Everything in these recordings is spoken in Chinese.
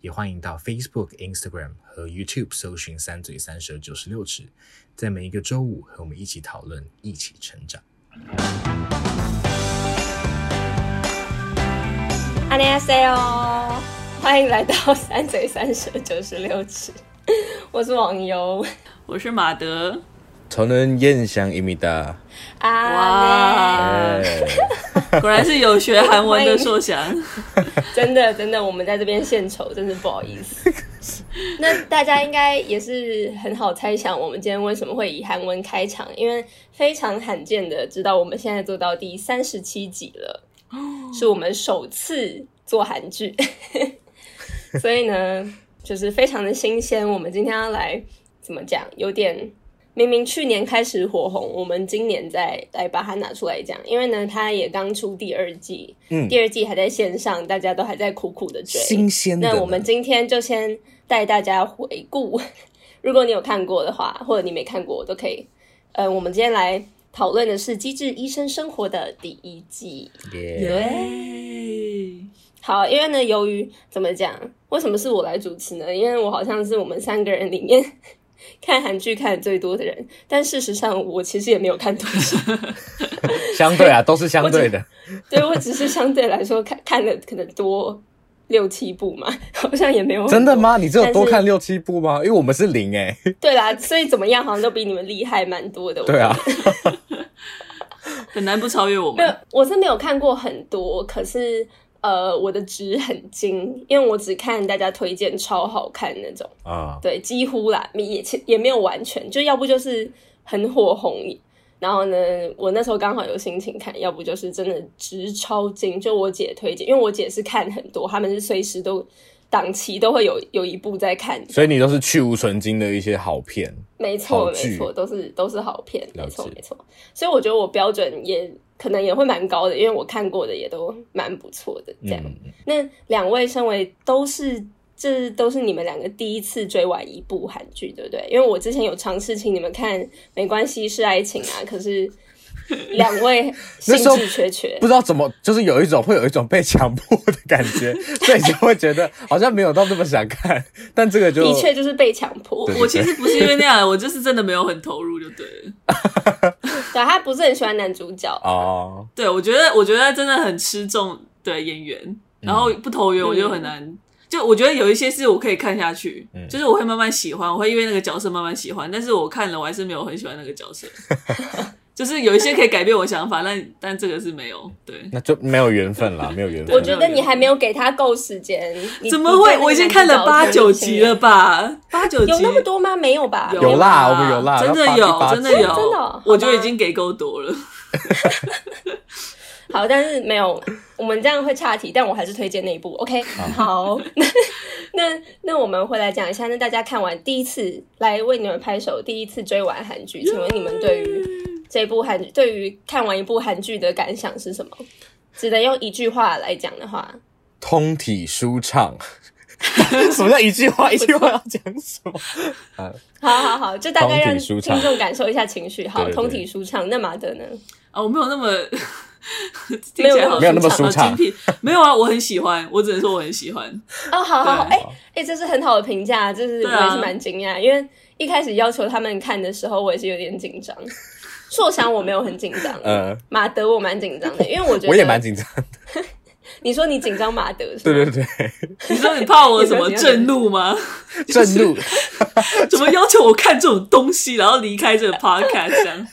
也欢迎到 Facebook、Instagram 和 YouTube 搜寻“三嘴三舌九十六尺”，在每一个周五和我们一起讨论，一起成长。안녕하세요，欢迎来到“三嘴三舌九十六尺”。我是网游，我是马德。 저는옌샹입니다。啊，果然是有学韩文的硕翔。真的真的，我们在这边献丑，真是不好意思。那大家应该也是很好猜想，我们今天为什么会以韩文开场？因为非常罕见的知道，我们现在做到第三十七集了，是我们首次做韩剧，所以呢，就是非常的新鲜。我们今天要来怎么讲？有点。 明明去年开始火红，我们今年再来把它拿出来讲，因为呢，它也刚出第二季，嗯，第二季还在线上，大家都还在苦苦的追，新鲜的。那我们今天就先带大家回顾，如果你有看过的话，或者你没看过都可以。呃，我们今天来讨论的是《机智医生生活》的第一季，耶好，因为呢，由于怎么讲，为什么是我来主持呢？因为我好像是我们三个人里面。看韩剧看的最多的人，但事实上我其实也没有看多少。相对啊，都是相对的。对，我只是相对来说看看的可能多六七部嘛，好像也没有。真的吗？你只有多看六七部吗？因为我们是零哎。对啦，所以怎么样，好像都比你们厉害蛮多的。对啊，很难不超越我们。没有，我是没有看过很多，可是。呃，我的值很精，因为我只看大家推荐超好看那种。啊，对，几乎啦，也也没有完全，就要不就是很火红，然后呢，我那时候刚好有心情看，要不就是真的值超精，就我姐推荐，因为我姐是看很多，他们是随时都档期都会有 有一部在看，所以你都是去无存精的一些好片，没错没错，都是都是好片，没错没错，所以我觉得我标准也。可能也会蛮高的，因为我看过的也都蛮不错的。这样，嗯、那两位身为都是这都是你们两个第一次追完一部韩剧，对不对？因为我之前有尝试请你们看《没关系是爱情》啊，可是。两位 兴致缺缺，不知道怎么，就是有一种会有一种被强迫的感觉，所以就会觉得好像没有到那么想看。但这个就的确就是被强迫。我其实不是因为那样，我就是真的没有很投入，就对了。对，他不是很喜欢男主角哦。对，我觉得，我觉得真的很吃重对演员，然后不投缘我就很难。嗯、就我觉得有一些是我可以看下去，嗯、就是我会慢慢喜欢，我会因为那个角色慢慢喜欢。但是我看了，我还是没有很喜欢那个角色。就是有一些可以改变我想法，但但这个是没有，对，那就没有缘分啦，没有缘分。我觉得你还没有给他够时间。怎么会？我已经看了八九集了吧？八九集有那么多吗？没有吧？有啦，我们有啦，真的有，真的有，真的，我就已经给够多了。好，但是没有，我们这样会岔题，但我还是推荐那一部。OK，好，那那那我们回来讲一下，那大家看完第一次来为你们拍手，第一次追完韩剧，请问你们对于？这部韩剧对于看完一部韩剧的感想是什么？只能用一句话来讲的话，通体舒畅。什么叫一句话？一句话要讲什么？好好好，就大概让听众感受一下情绪。好，通体舒畅。那马德呢？啊，我没有那么 没有没有那么舒畅，没有啊，我很喜欢，我只能说我很喜欢。哦，好好好，哎哎，这是很好的评价，这是我也是蛮惊讶，因为一开始要求他们看的时候，我也是有点紧张。硕翔我没有很紧张，嗯，马德我蛮紧张的，因为我觉得我也蛮紧张的。你说你紧张马德是吗？对对对，你说你怕我什么震怒吗？震怒？怎么要求我看这种东西，然后离开这个 podcast 这样？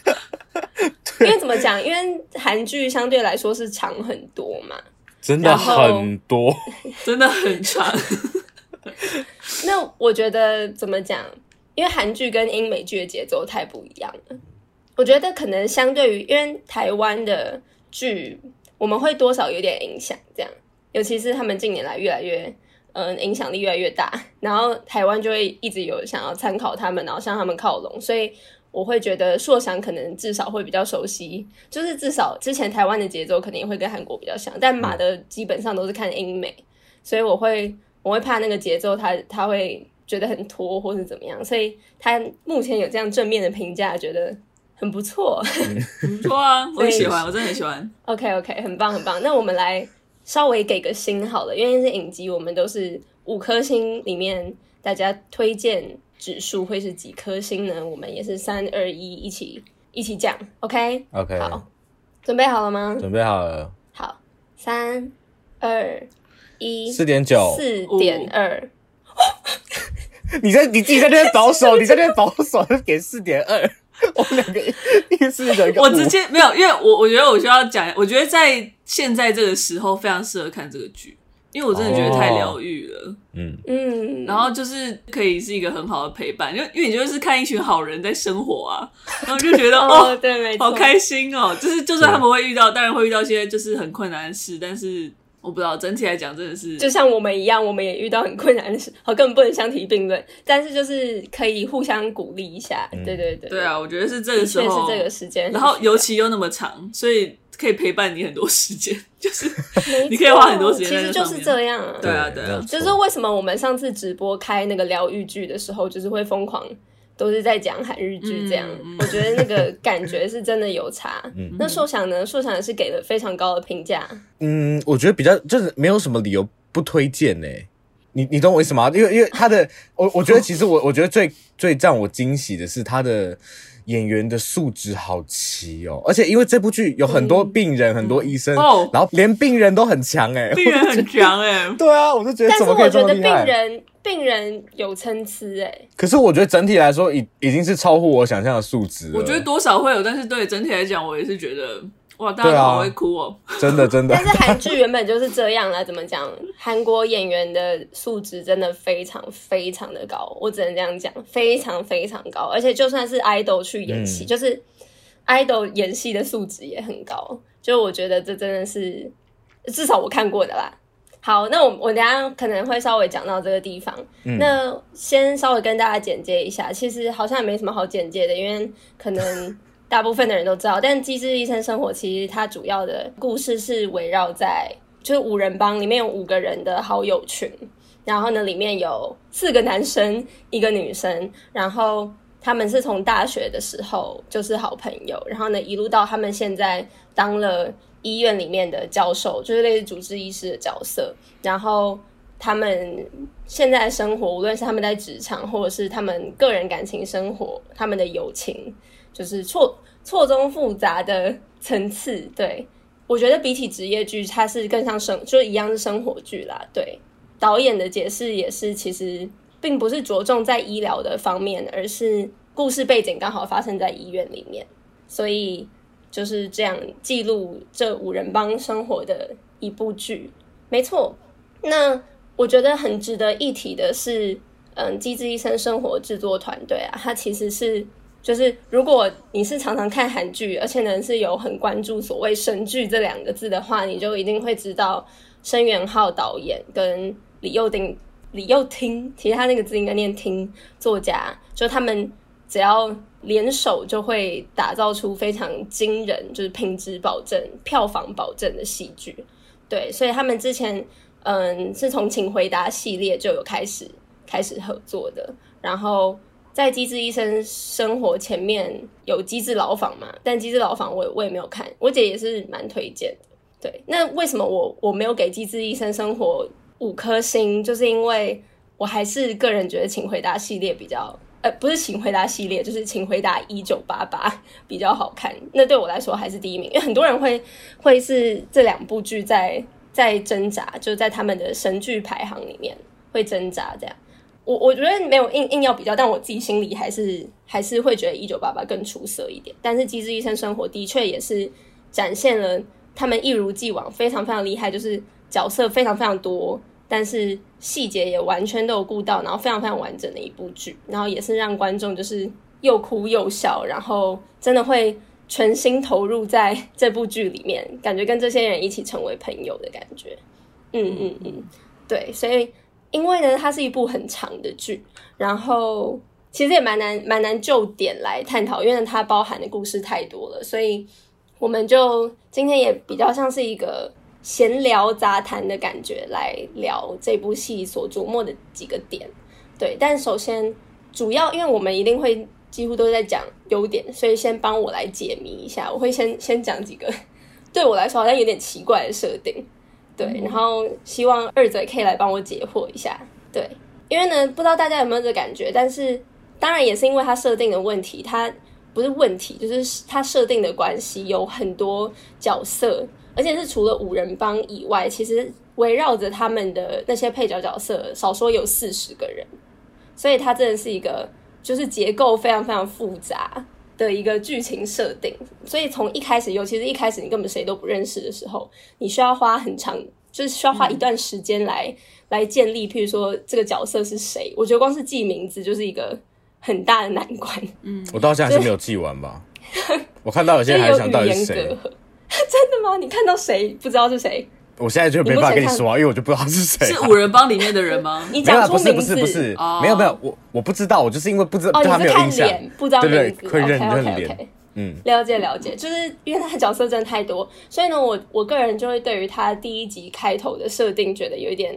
因为怎么讲？因为韩剧相对来说是长很多嘛，真的很多，真的很长。那我觉得怎么讲？因为韩剧跟英美剧的节奏太不一样了。我觉得可能相对于，因为台湾的剧，我们会多少有点影响，这样，尤其是他们近年来越来越，嗯、呃，影响力越来越大，然后台湾就会一直有想要参考他们，然后向他们靠拢，所以我会觉得硕想可能至少会比较熟悉，就是至少之前台湾的节奏肯定会跟韩国比较像，但马的基本上都是看英美，所以我会我会怕那个节奏他他会觉得很拖或是怎么样，所以他目前有这样正面的评价，觉得很不错，很不错啊，我很喜欢，我真的很喜欢。OK OK，很棒很棒，那我们来稍微给个星好了，因为是影集，我们都是五颗星里面大家推荐。指数会是几颗星呢？我们也是三二一，一起一起讲，OK OK，好，准备好了吗？准备好了。好，三二一，四点九，四点二。你在你自己在那边保守，你在那边保守，给四点二。我们两个一个四个，我直接没有，因为我我觉得我需要讲，我觉得在现在这个时候非常适合看这个剧。因为我真的觉得太疗愈了，嗯。嗯，然后就是可以是一个很好的陪伴，因为因为你就是看一群好人在生活啊，然后就觉得哦，哦，对，没错，好开心哦，就是就算他们会遇到，当然会遇到一些就是很困难的事，但是我不知道整体来讲真的是，就像我们一样，我们也遇到很困难的事，好，根本不能相提并论，但是就是可以互相鼓励一下，嗯、对对对，对啊，我觉得是这个时候是这个时间，然后尤其又那么长，所以。可以陪伴你很多时间，就是 你可以花很多时间。其实就是这样啊，对啊，对啊。就是为什么我们上次直播开那个疗愈剧的时候，就是会疯狂都是在讲韩日剧这样。嗯、我觉得那个感觉是真的有差。嗯、那硕想呢？硕想也是给了非常高的评价。嗯，我觉得比较就是没有什么理由不推荐呢。你你懂我意思吗？因为因为他的，我我觉得其实我我觉得最最让我惊喜的是他的。演员的素质好齐哦，而且因为这部剧有很多病人，嗯、很多医生，哦、然后连病人都很强哎，病人很强哎，对啊，我就觉得怎么可以这么厉害？但是我觉得病人病人有参差哎，可是我觉得整体来说已已经是超乎我想象的素质了。我觉得多少会有，但是对整体来讲，我也是觉得。哇，大家好会哭哦！真的真的。但是韩剧原本就是这样啦，怎么讲？韩国演员的素质真的非常非常的高，我只能这样讲，非常非常高。而且就算是 idol 去演戏，嗯、就是 idol 演戏的素质也很高。就我觉得这真的是至少我看过的啦。好，那我我等下可能会稍微讲到这个地方。嗯、那先稍微跟大家简介一下，其实好像也没什么好简介的，因为可能。大部分的人都知道，但《机智医生生活》其实它主要的故事是围绕在就是五人帮里面有五个人的好友群，然后呢里面有四个男生一个女生，然后他们是从大学的时候就是好朋友，然后呢一路到他们现在当了医院里面的教授，就是类似主治医师的角色，然后他们现在生活，无论是他们在职场或者是他们个人感情生活，他们的友情。就是错错综复杂的层次，对，我觉得比起职业剧，它是更像生，就一样是生活剧啦。对，导演的解释也是，其实并不是着重在医疗的方面，而是故事背景刚好发生在医院里面，所以就是这样记录这五人帮生活的一部剧。没错，那我觉得很值得一提的是，嗯，《机智医生生活》制作团队啊，它其实是。就是如果你是常常看韩剧，而且呢是有很关注所谓神剧这两个字的话，你就一定会知道申元浩导演跟李幼丁、李幼听，其实他那个字应该念听作家，就他们只要联手就会打造出非常惊人，就是品质保证、票房保证的戏剧。对，所以他们之前嗯是从《请回答》系列就有开始开始合作的，然后。在《机智医生生活》前面有《机智牢房》嘛？但《机智牢房》我我也没有看，我姐也是蛮推荐的。对，那为什么我我没有给《机智医生生活》五颗星？就是因为我还是个人觉得《请回答》系列比较，呃，不是《请回答》系列，就是《请回答一九八八》比较好看。那对我来说还是第一名，因为很多人会会是这两部剧在在挣扎，就在他们的神剧排行里面会挣扎这样。我我觉得没有硬硬要比较，但我自己心里还是还是会觉得《一九八八》更出色一点。但是《机智医生生活》的确也是展现了他们一如既往非常非常厉害，就是角色非常非常多，但是细节也完全都有顾到，然后非常非常完整的一部剧，然后也是让观众就是又哭又笑，然后真的会全心投入在这部剧里面，感觉跟这些人一起成为朋友的感觉。嗯嗯嗯，对，所以。因为呢，它是一部很长的剧，然后其实也蛮难蛮难就点来探讨，因为它包含的故事太多了，所以我们就今天也比较像是一个闲聊杂谈的感觉来聊这部戏所琢磨的几个点。对，但首先主要因为我们一定会几乎都在讲优点，所以先帮我来解谜一下。我会先先讲几个对我来说好像有点奇怪的设定，对，然后希望二嘴可以来帮我解惑一下。对，因为呢，不知道大家有没有这感觉，但是当然也是因为它设定的问题，它不是问题，就是它设定的关系，有很多角色，而且是除了五人帮以外，其实围绕着他们的那些配角角色，少说有四十个人。所以它真的是一个，就是结构非常非常复杂的一个剧情设定。所以从一开始，尤其是一开始你根本谁都不认识的时候，你需要花很长，就是需要花一段时间来、嗯、来建立。譬如说这个角色是谁，我觉得光是记名字就是一个很大的难关。嗯，我到现在还是没有记完吧？我看到有些人还想到底是谁？真的吗？你看到谁不知道是谁？我现在就没办法跟你说啊，因为我就不知道他是谁。是五人帮里面的人吗？你讲不是不是不是，没有没有，我我不知道，我就是因为不知道，对他没有印象，不知道名字，对对，会认认脸。嗯，了解了解，就是因为他的角色真的太多，所以呢，我我个人就会对于他第一集开头的设定觉得有一点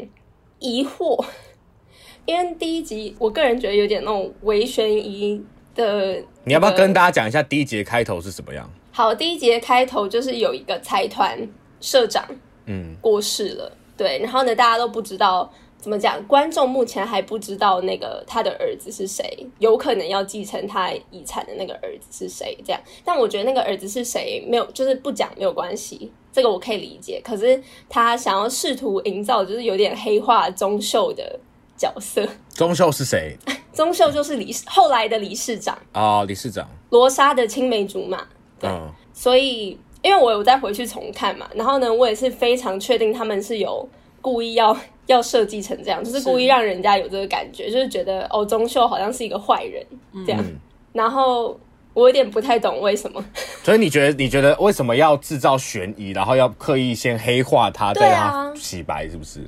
疑惑，因为第一集我个人觉得有点那种微悬疑的。你要不要跟大家讲一下第一集的开头是什么样？好，第一集的开头就是有一个财团社长。嗯，过世了，对，然后呢，大家都不知道怎么讲，观众目前还不知道那个他的儿子是谁，有可能要继承他遗产的那个儿子是谁，这样。但我觉得那个儿子是谁，没有，就是不讲没有关系，这个我可以理解。可是他想要试图营造，就是有点黑化钟秀的角色。钟秀是谁？钟秀就是理事后来的理事长啊，理事长罗莎的青梅竹马，对，嗯、所以。因为我有再回去重看嘛，然后呢，我也是非常确定他们是有故意要 要设计成这样，就是故意让人家有这个感觉，是就是觉得哦，钟秀好像是一个坏人这样。嗯、然后我有点不太懂为什么。所以你觉得你觉得为什么要制造悬疑，然后要刻意先黑化他，再让他洗白，是不是？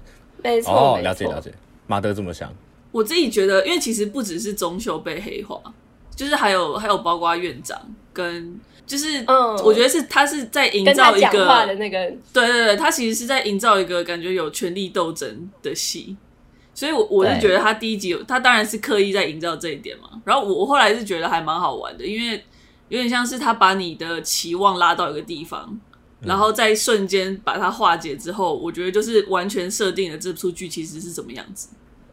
没错，哦，了解了解。马德这么想，我自己觉得，因为其实不只是钟秀被黑化，就是还有还有包括院长跟。就是，嗯，我觉得是他是在营造一个，的那个，对对对，他其实是在营造一个感觉有权力斗争的戏，所以我我是觉得他第一集，他当然是刻意在营造这一点嘛。然后我我后来是觉得还蛮好玩的，因为有点像是他把你的期望拉到一个地方，然后在瞬间把它化解之后，我觉得就是完全设定了这出剧其实是怎么样子。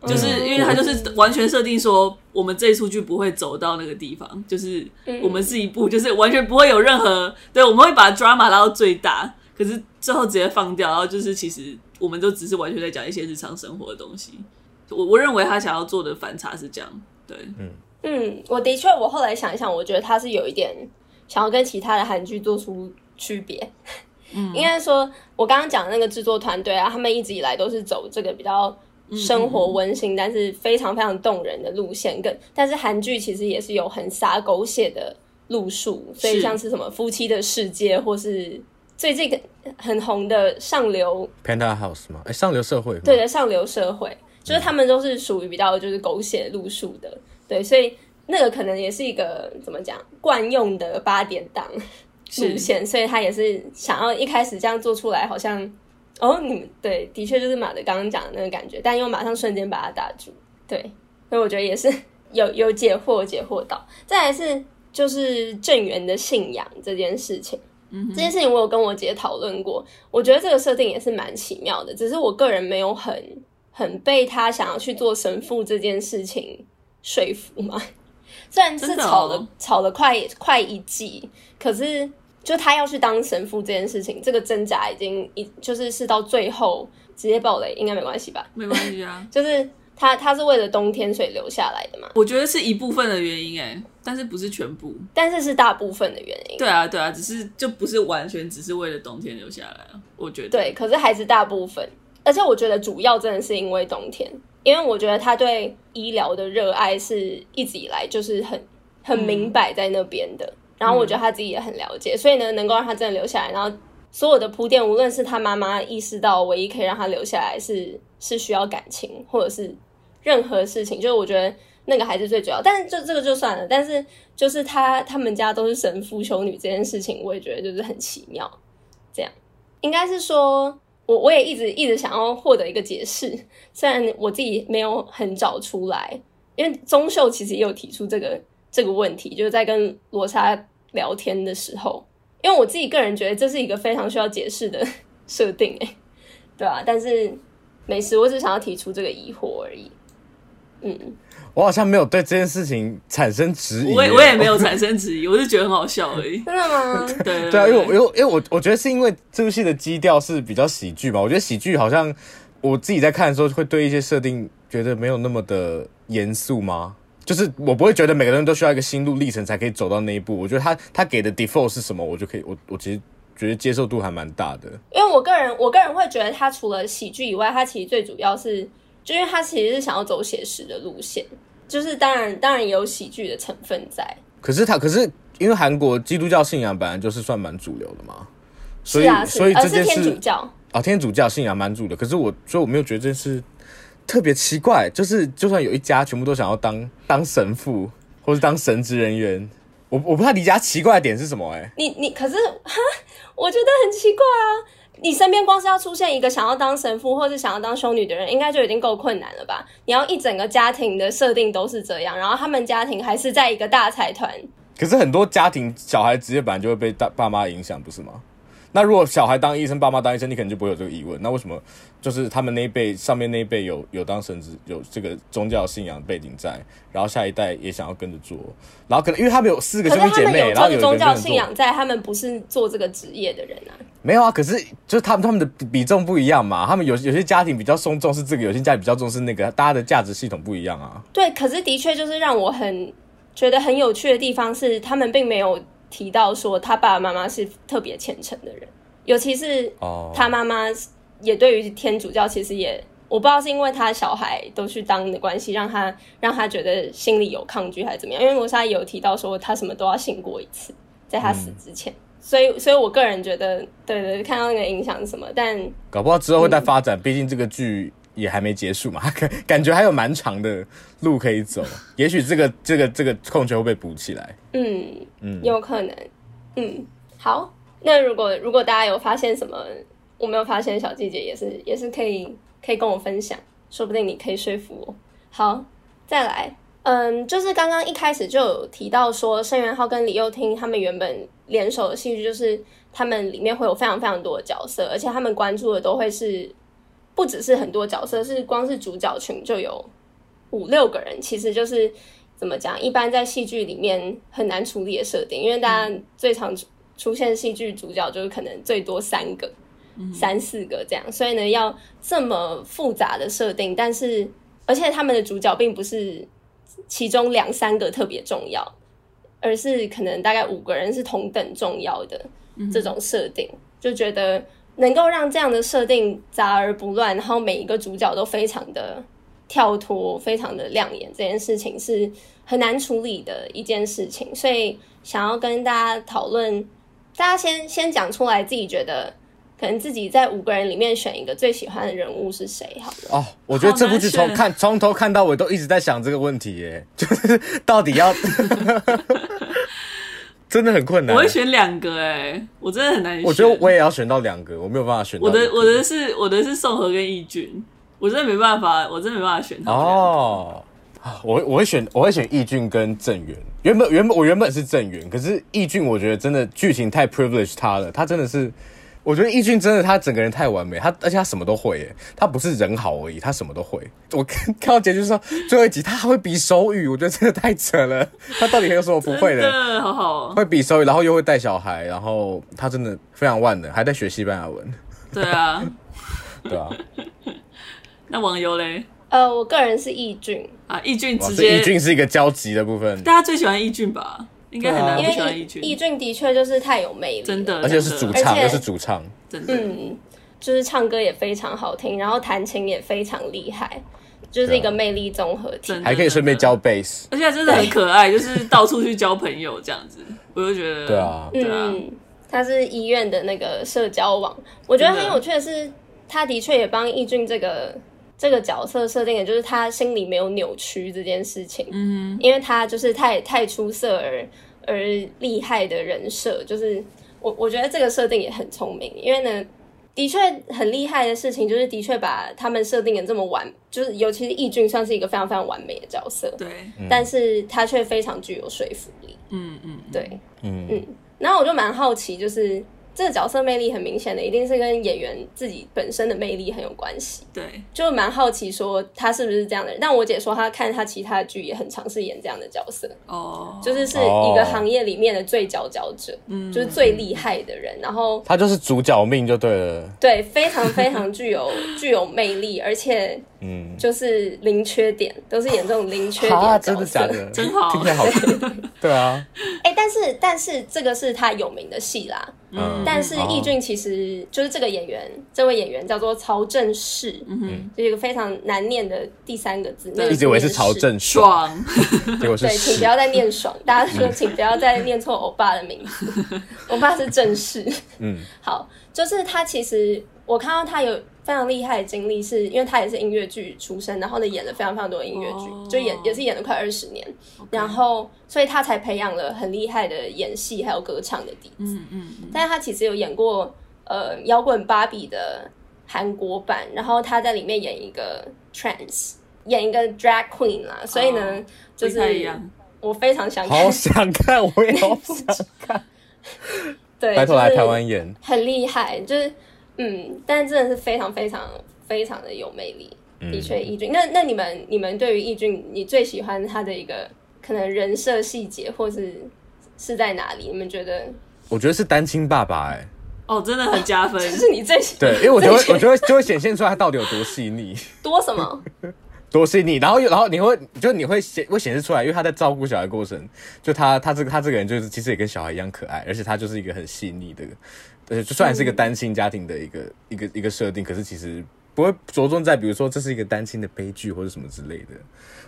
就是因为他就是完全设定说，我们这一出剧不会走到那个地方，就是我们是一部，就是完全不会有任何对，我们会把 drama 拉到最大，可是最后直接放掉，然后就是其实我们都只是完全在讲一些日常生活的东西。我我认为他想要做的反差是这样，对，嗯嗯，我的确，我后来想一想，我觉得他是有一点想要跟其他的韩剧做出区别。嗯，应该说，我刚刚讲的那个制作团队啊，他们一直以来都是走这个比较。生活温馨，但是非常非常动人的路线，更但是韩剧其实也是有很洒狗血的路数，所以像是什么夫妻的世界，或是最近很红的上流 Penthouse 吗？哎，上流社会，对的，上流社会，就是他们都是属于比较就是狗血路数的，对，所以那个可能也是一个怎么讲惯用的八点档路线，所以他也是想要一开始这样做出来，好像。哦，你们对，的确就是马德刚刚讲的那个感觉，但又马上瞬间把它打住，对，所以我觉得也是有 有解惑解惑到。再来是就是正源的信仰这件事情，嗯，这件事情我有跟我姐讨论过，我觉得这个设定也是蛮奇妙的，只是我个人没有很很被他想要去做神父这件事情说服嘛，虽然是吵了、哦、吵了快快一季，可是。就他要去当神父这件事情，这个挣扎已经一就是是到最后直接爆雷，应该没关系吧？没关系啊，就是他他是为了冬天所以留下来的嘛。我觉得是一部分的原因哎，但是不是全部，但是是大部分的原因。对啊对啊，只是就不是完全只是为了冬天留下来啊，我觉得。对，可是还是大部分，而且我觉得主要真的是因为冬天，因为我觉得他对医疗的热爱是一直以来就是很很明摆在那边的。嗯然后我觉得他自己也很了解，嗯、所以呢，能够让他真的留下来，然后所有的铺垫，无论是他妈妈意识到唯一可以让他留下来是是需要感情，或者是任何事情，就是我觉得那个还是最主要。但是就这个就算了，但是就是他他们家都是神父修女这件事情，我也觉得就是很奇妙。这样应该是说，我我也一直一直想要获得一个解释，虽然我自己没有很找出来，因为钟秀其实也有提出这个这个问题，就是在跟罗莎聊天的时候，因为我自己个人觉得这是一个非常需要解释的设定，哎，对啊，但是没事，我只想要提出这个疑惑而已。嗯，我好像没有对这件事情产生质疑，我也我也没有产生质疑，我是觉得很好笑而已。真的吗？对 对，对，对啊，因为因为因为我我觉得是因为这部戏的基调是比较喜剧嘛，我觉得喜剧好像我自己在看的时候会对一些设定觉得没有那么的严肃吗？就是我不会觉得每个人都需要一个心路历程才可以走到那一步。我觉得他他给的 default 是什么，我就可以我我其实觉得接受度还蛮大的。因为我个人我个人会觉得他除了喜剧以外，他其实最主要是。就因为他其实是想要走写实的路线，就是当然当然也有喜剧的成分在。可是他可是因为韩国基督教信仰本来就是算蛮主流的嘛，所以是啊是所以这件事天主教啊、哦、天主教信仰蛮主流。可是我所以我没有觉得这件事特别奇怪，就是就算有一家全部都想要当当神父或是当神职人员，我我不太理解他奇怪的点是什么哎、欸。你你可是哈，我觉得很奇怪啊。你身边光是要出现一个想要当神父或是想要当修女的人，应该就已经够困难了吧？你要一整个家庭的设定都是这样，然后他们家庭还是在一个大财团。可是很多家庭小孩职业本来就会被大爸妈影响，不是吗？那如果小孩当医生，爸妈当医生，你可能就不会有这个疑问。那为什么就是他们那一辈上面那一辈有有当神职，有这个宗教信仰背景在，然后下一代也想要跟着做，然后可能因为他们有四个兄弟姐妹，然后有宗教信仰在，他们不是做这个职业的人啊。没有啊，可是就是他们他们的比重不一样嘛。他们有有些家庭比较松重视这个，有些家庭比较重视那个，大家的价值系统不一样啊。对，可是的确就是让我很觉得很有趣的地方是，他们并没有。提到说他爸爸妈妈是特别虔诚的人，尤其是他妈妈也对于天主教其实也我不知道是因为他小孩都去当的关系，让他让他觉得心里有抗拒还是怎么样？因为罗莎也有提到说他什么都要信过一次，在他死之前，嗯、所以所以我个人觉得，对，对对，看到那个影响是什么，但搞不好之后会再发展，毕、嗯、竟这个剧。也还没结束嘛，感感觉还有蛮长的路可以走。也许这个这个这个空缺会被补起来。嗯嗯，有可能。嗯，好。那如果如果大家有发现什么我没有发现的，小细节也是也是可以可以跟我分享，说不定你可以说服我。好，再来。嗯，就是刚刚一开始就有提到说，申元浩跟李幼听他们原本联手的戏剧，就是他们里面会有非常非常多的角色，而且他们关注的都会是。不只是很多角色，是光是主角群就有五六个人，其实就是怎么讲？一般在戏剧里面很难处理的设定，因为大家最常出现戏剧主角就是可能最多三个、嗯、三四个这样，所以呢，要这么复杂的设定，但是而且他们的主角并不是其中两三个特别重要，而是可能大概五个人是同等重要的这种设定，嗯、就觉得。能够让这样的设定杂而不乱，然后每一个主角都非常的跳脱，非常的亮眼，这件事情是很难处理的一件事情。所以想要跟大家讨论，大家先先讲出来，自己觉得可能自己在五个人里面选一个最喜欢的人物是谁？好了。哦，我觉得这部剧从看从头看到尾都一直在想这个问题，耶，就是到底要。真的很困难。我会选两个哎、欸，我真的很难选。我觉得我也要选到两个，我没有办法选到。我的我的是我的是宋和跟义俊，我真的没办法，我真的没办法选他。哦，我我会选我会选义俊跟郑源。原本原本我原本是郑源，可是义俊我觉得真的剧情太 privilege 他了，他真的是。我觉得义俊真的，他整个人太完美，他而且他什么都会耶，他不是人好而已，他什么都会。我看看到结局说最后一集他还会比手语，我觉得真的太扯了。他到底还有什么不会的？真的好好哦，会比手语，然后又会带小孩，然后他真的非常万能，还在学西班牙文。对啊，对啊。那网友嘞？呃，我个人是易俊啊，易俊直接，易俊是一个交集的部分。大家最喜欢易俊吧？应该很难不喜欢义俊，义俊的确就是太有魅力，真的，而且是主唱，又是主唱，真的，嗯，就是唱歌也非常好听，然后弹琴也非常厉害，就是一个魅力综合体，还可以顺便教贝斯，而且真的很可爱，就是到处去交朋友这样子，我就觉得，对啊，嗯，他是医院的那个社交网，我觉得很有趣的是，他的确也帮义俊这个这个角色设定也就是他心里没有扭曲这件事情，嗯，因为他就是太太出色而而厉害的人设，就是我我觉得这个设定也很聪明，因为呢。的确很厉害的事情，就是的确把他们设定的这么完，就是尤其是义俊算是一个非常非常完美的角色，对，但是他却非常具有说服力，嗯嗯，对，嗯。嗯，然后我就蛮好奇，就是。这个角色魅力很明显的，一定是跟演员自己本身的魅力很有关系。对，就蛮好奇说他是不是这样的人。但我姐说她看她其他的剧也很尝试演这样的角色。哦，就是是一个行业里面的最佼佼者，嗯，就是最厉害的人。然后他就是主角命就对了。对，非常非常具有具有魅力，而且嗯，就是零缺点，都是演这种零缺点的角色，真的假的？真好，听起来好听。对啊，哎、欸，但是但是这个是他有名的戏啦。嗯，但是易俊其实就是这个演员，哦、这位演员叫做曹正奭，嗯，就是一个非常难念的第三个字，一直以为是曹正爽，结果是对，请不要再念爽，大家说请不要再念错欧巴的名字，欧巴是正世，嗯，好，就是他其实我看到他有。非常厉害的经历，是因为他也是音乐剧出身，然后呢演了非常非常多的音乐剧，oh. 就演也是演了快二十年，Okay. 然后所以他才培养了很厉害的演戏还有歌唱的底子。嗯嗯。但是他其实有演过呃摇滚芭比的韩国版，然后他在里面演一个 trans，演一个 drag queen 啦。所以呢，oh. 就是我非常想看，好想看，我也好想看。对，拜托来台湾演，很厉害，就是。嗯，但真的是非常非常非常的有魅力，的确，易俊。那那你们你们对于易俊，你最喜欢他的一个可能人设细节，或是是在哪里？你们觉得？我觉得是单亲爸爸，哎，哦，真的很加分，这是你最喜对，因为我觉得 我觉得就会显现出来他到底有多细腻，多什么？多细腻，然后然后你会就你会显会显示出来，因为他在照顾小孩过程，就他他这个他这个人就是其实也跟小孩一样可爱，而且他就是一个很细腻的。呃，就算是一个单亲家庭的一个、嗯、一个一个设定，可是其实不会着重在比如说这是一个单亲的悲剧或者什么之类的。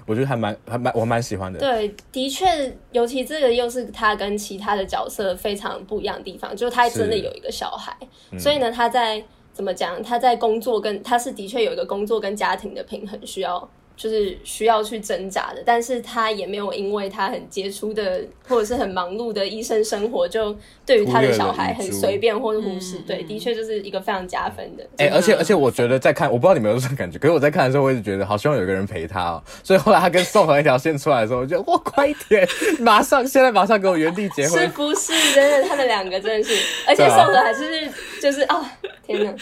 我觉得还蛮还蛮我蛮喜欢的。对，的确，尤其这个又是他跟其他的角色非常不一样的地方，就是他真的有一个小孩，嗯、所以呢，他在怎么讲？他在工作跟他是的确有一个工作跟家庭的平衡需要。就是需要去挣扎的，但是他也没有因为他很杰出的或者是很忙碌的医生生活，就对于他的小孩很随便或者忽视。对，的确就是一个非常加分的。哎、欸，而且而且我觉得在看，我不知道你们有没有这种感觉，可是我在看的时候，我一直觉得好希望有个人陪他哦。所以后来他跟宋和一条线出来的时候，我觉得哇，快一点，马上现在马上给我原地结婚，是不是真的？他们两个真的是，而且宋和还是就是啊。天哪！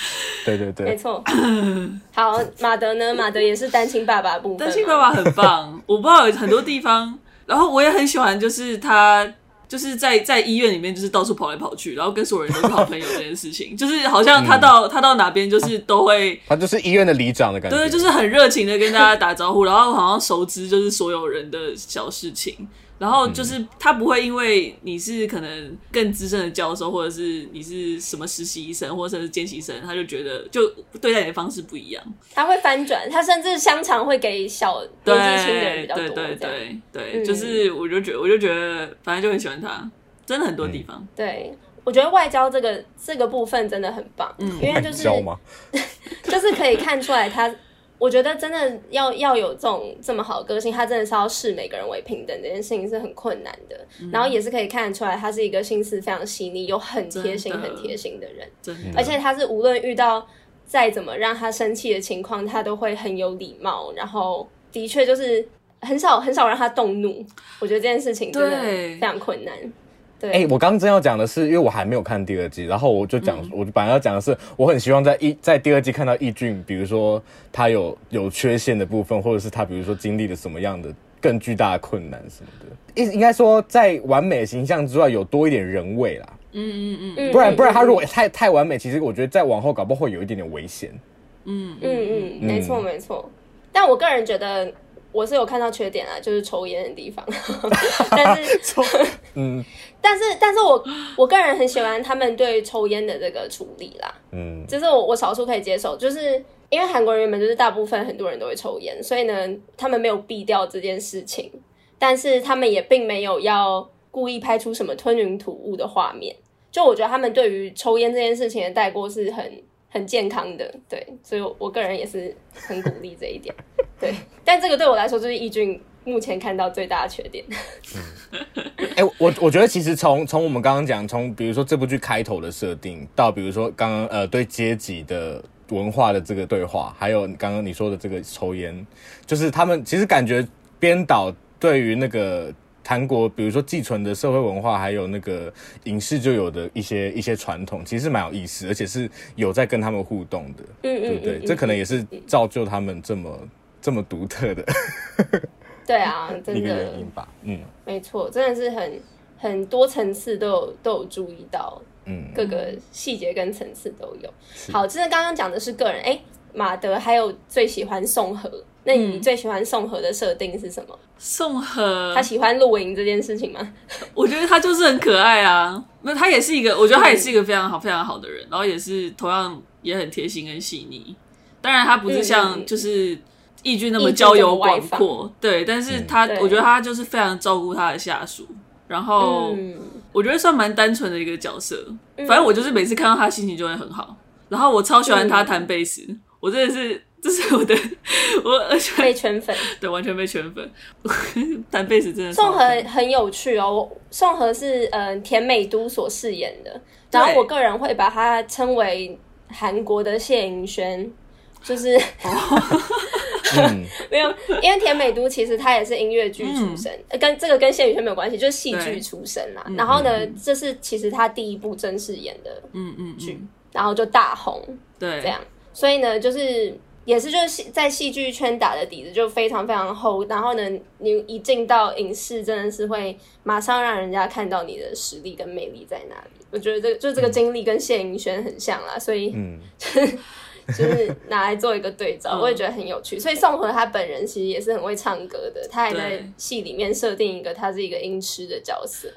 对对对，没错。好，马德呢？马德也是单亲爸爸部分。单亲爸爸很棒，我不知道有很多地方，然后我也很喜欢，就是他就是在在医院里面，就是到处跑来跑去，然后跟所有人都是好朋友这件事情，就是好像他到、嗯、他到哪边就是都会，他就是医院的里长的感觉，对，就是很热情的跟大家打招呼，然后好像熟知就是所有人的小事情。然后就是他不会因为你是可能更资深的教授，或者是你是什么实习医生，或者是见习生，他就觉得就对待你的方式不一样。他会翻转，他甚至香肠会给小年纪轻的人比较多。对对对对，对，就是我就觉得我就觉得反正就很喜欢他，真的很多地方。嗯、对，我觉得外交这个这个部分真的很棒，嗯，因为就是 就是可以看出来他。我觉得真的要要有这种这么好的个性，他真的是要视每个人为平等，这件事情是很困难的。嗯、然后也是可以看得出来，他是一个心思非常细腻又很贴心、很贴心的人。真的，而且他是无论遇到再怎么让他生气的情况，他都会很有礼貌。然后的确就是很少很少让他动怒。我觉得这件事情真的非常困难。对，哎、欸，我刚刚真要讲的是，因为我还没有看第二季，然后我就讲，嗯、我就本来要讲的是，我很希望在一在第二季看到义俊，比如说他有有缺陷的部分，或者是他比如说经历了什么样的更巨大的困难什么的，应应该说在完美的形象之外，有多一点人味啦。嗯嗯嗯，不然不然他如果太太完美，其实我觉得再往后搞不好会有一点点危险。嗯嗯。嗯，没错没错，但我个人觉得。我是有看到缺点啊，就是抽烟的地方，但是 抽，嗯，但是但是我我个人很喜欢他们对抽烟的这个处理啦，嗯，就是我我少数可以接受，就是因为韩国人原本就是大部分很多人都会抽烟，所以呢，他们没有避掉这件事情，但是他们也并没有要故意拍出什么吞云吐雾的画面，就我觉得他们对于抽烟这件事情的带过是很很健康的，对，所以我，我个人也是很鼓励这一点，对。但这个对我来说，就是易俊目前看到最大的缺点。嗯，哎、欸，我我觉得其实从从我们刚刚讲，从比如说这部剧开头的设定，到比如说刚刚呃对阶级的文化的这个对话，还有刚刚你说的这个抽烟，就是他们其实感觉编导对于那个。韩国，比如说寄存的社会文化，还有那个影视就有的一些一些传统，其实蛮有意思，而且是有在跟他们互动的，嗯、对不对？嗯嗯嗯、这可能也是造就他们这么、嗯、这么独特的，对啊，真个原因吧，嗯，没错，真的是很很多层次都有都有注意到，嗯，各个细节跟层次都有。嗯、好，真的刚刚讲的是个人，哎，马德还有最喜欢宋河。那你最喜欢宋和的设定是什么？宋和他喜欢露营这件事情吗？我觉得他就是很可爱啊。那他也是一个，我觉得他也是一个非常好、非常好的人，然后也是同样也很贴心跟细腻。当然，他不是像就是易俊那么交友广阔，对，但是他我觉得他就是非常照顾他的下属，然后我觉得算蛮单纯的一个角色。反正我就是每次看到他心情就会很好，然后我超喜欢他弹贝斯，我真的是。这是我的，我而且被圈粉，对，完全被圈粉。弹贝斯真的。宋河很有趣哦，宋河是嗯、呃、田美都所饰演的，然后我个人会把他称为韩国的谢盈萱，就是、哦、没有，因为田美都其实他也是音乐剧出身，嗯、跟这个跟谢盈萱没有关系，就是戏剧出身啦。然后呢，这是其实他第一部正式演的嗯嗯剧，然后就大红，对，这样，所以呢，就是。也是，就是在戏剧圈打的底子就非常非常厚，然后呢，你一进到影视，真的是会马上让人家看到你的实力跟魅力在哪里。我觉得这就这个经历跟谢盈萱很像啦，所以嗯，就是拿来做一个对照，我也觉得很有趣。所以宋河他本人其实也是很会唱歌的，他还在戏里面设定一个他是一个音痴的角色。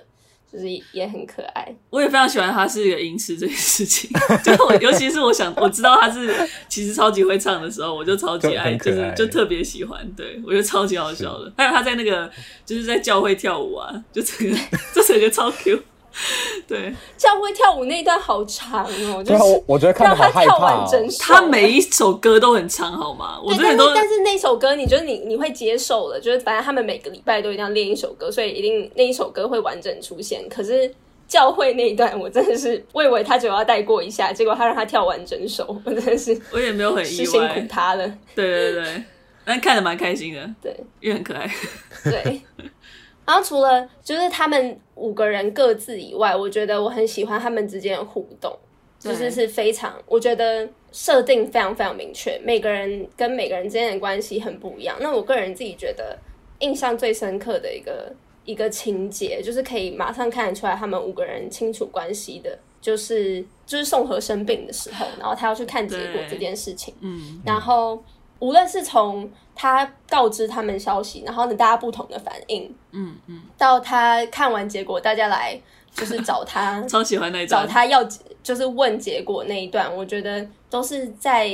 就是也很可爱，我也非常喜欢他是一个音痴这件事情。就我，尤其是我想我知道他是其实超级会唱的时候，我就超级爱，就，就是就特别喜欢。对，我觉得超级好笑的。还有他在那个就是在教会跳舞啊，就整个 这整个超 Q。对，教会跳舞那一段好长哦，就是我觉得看得好害怕。他，他每一首歌都很长，好吗？我觉得都，但是那首歌，你觉得你你会接受了？就是反正他们每个礼拜都一定要练一首歌，所以一定那一首歌会完整出现。可是教会那一段，我真的是 我以为他只要带过一下，结果他让他跳完整首，我真的是我也没有很意外，辛苦他了。对对对，但看得蛮开心的，对，因为很可爱，对。然后除了就是他们五个人各自以外，我觉得我很喜欢他们之间的互动，就是是非常，我觉得设定非常非常明确，每个人跟每个人之间的关系很不一样。那我个人自己觉得印象最深刻的一个一个情节，就是可以马上看得出来他们五个人清楚关系的，就是就是宋和生病的时候，然后他要去看结果这件事情，嗯，然后。无论是从他告知他们消息，然后呢，大家不同的反应，嗯嗯，嗯到他看完结果，大家来就是找他，超喜欢那一段，找他要就是问结果那一段，我觉得都是在，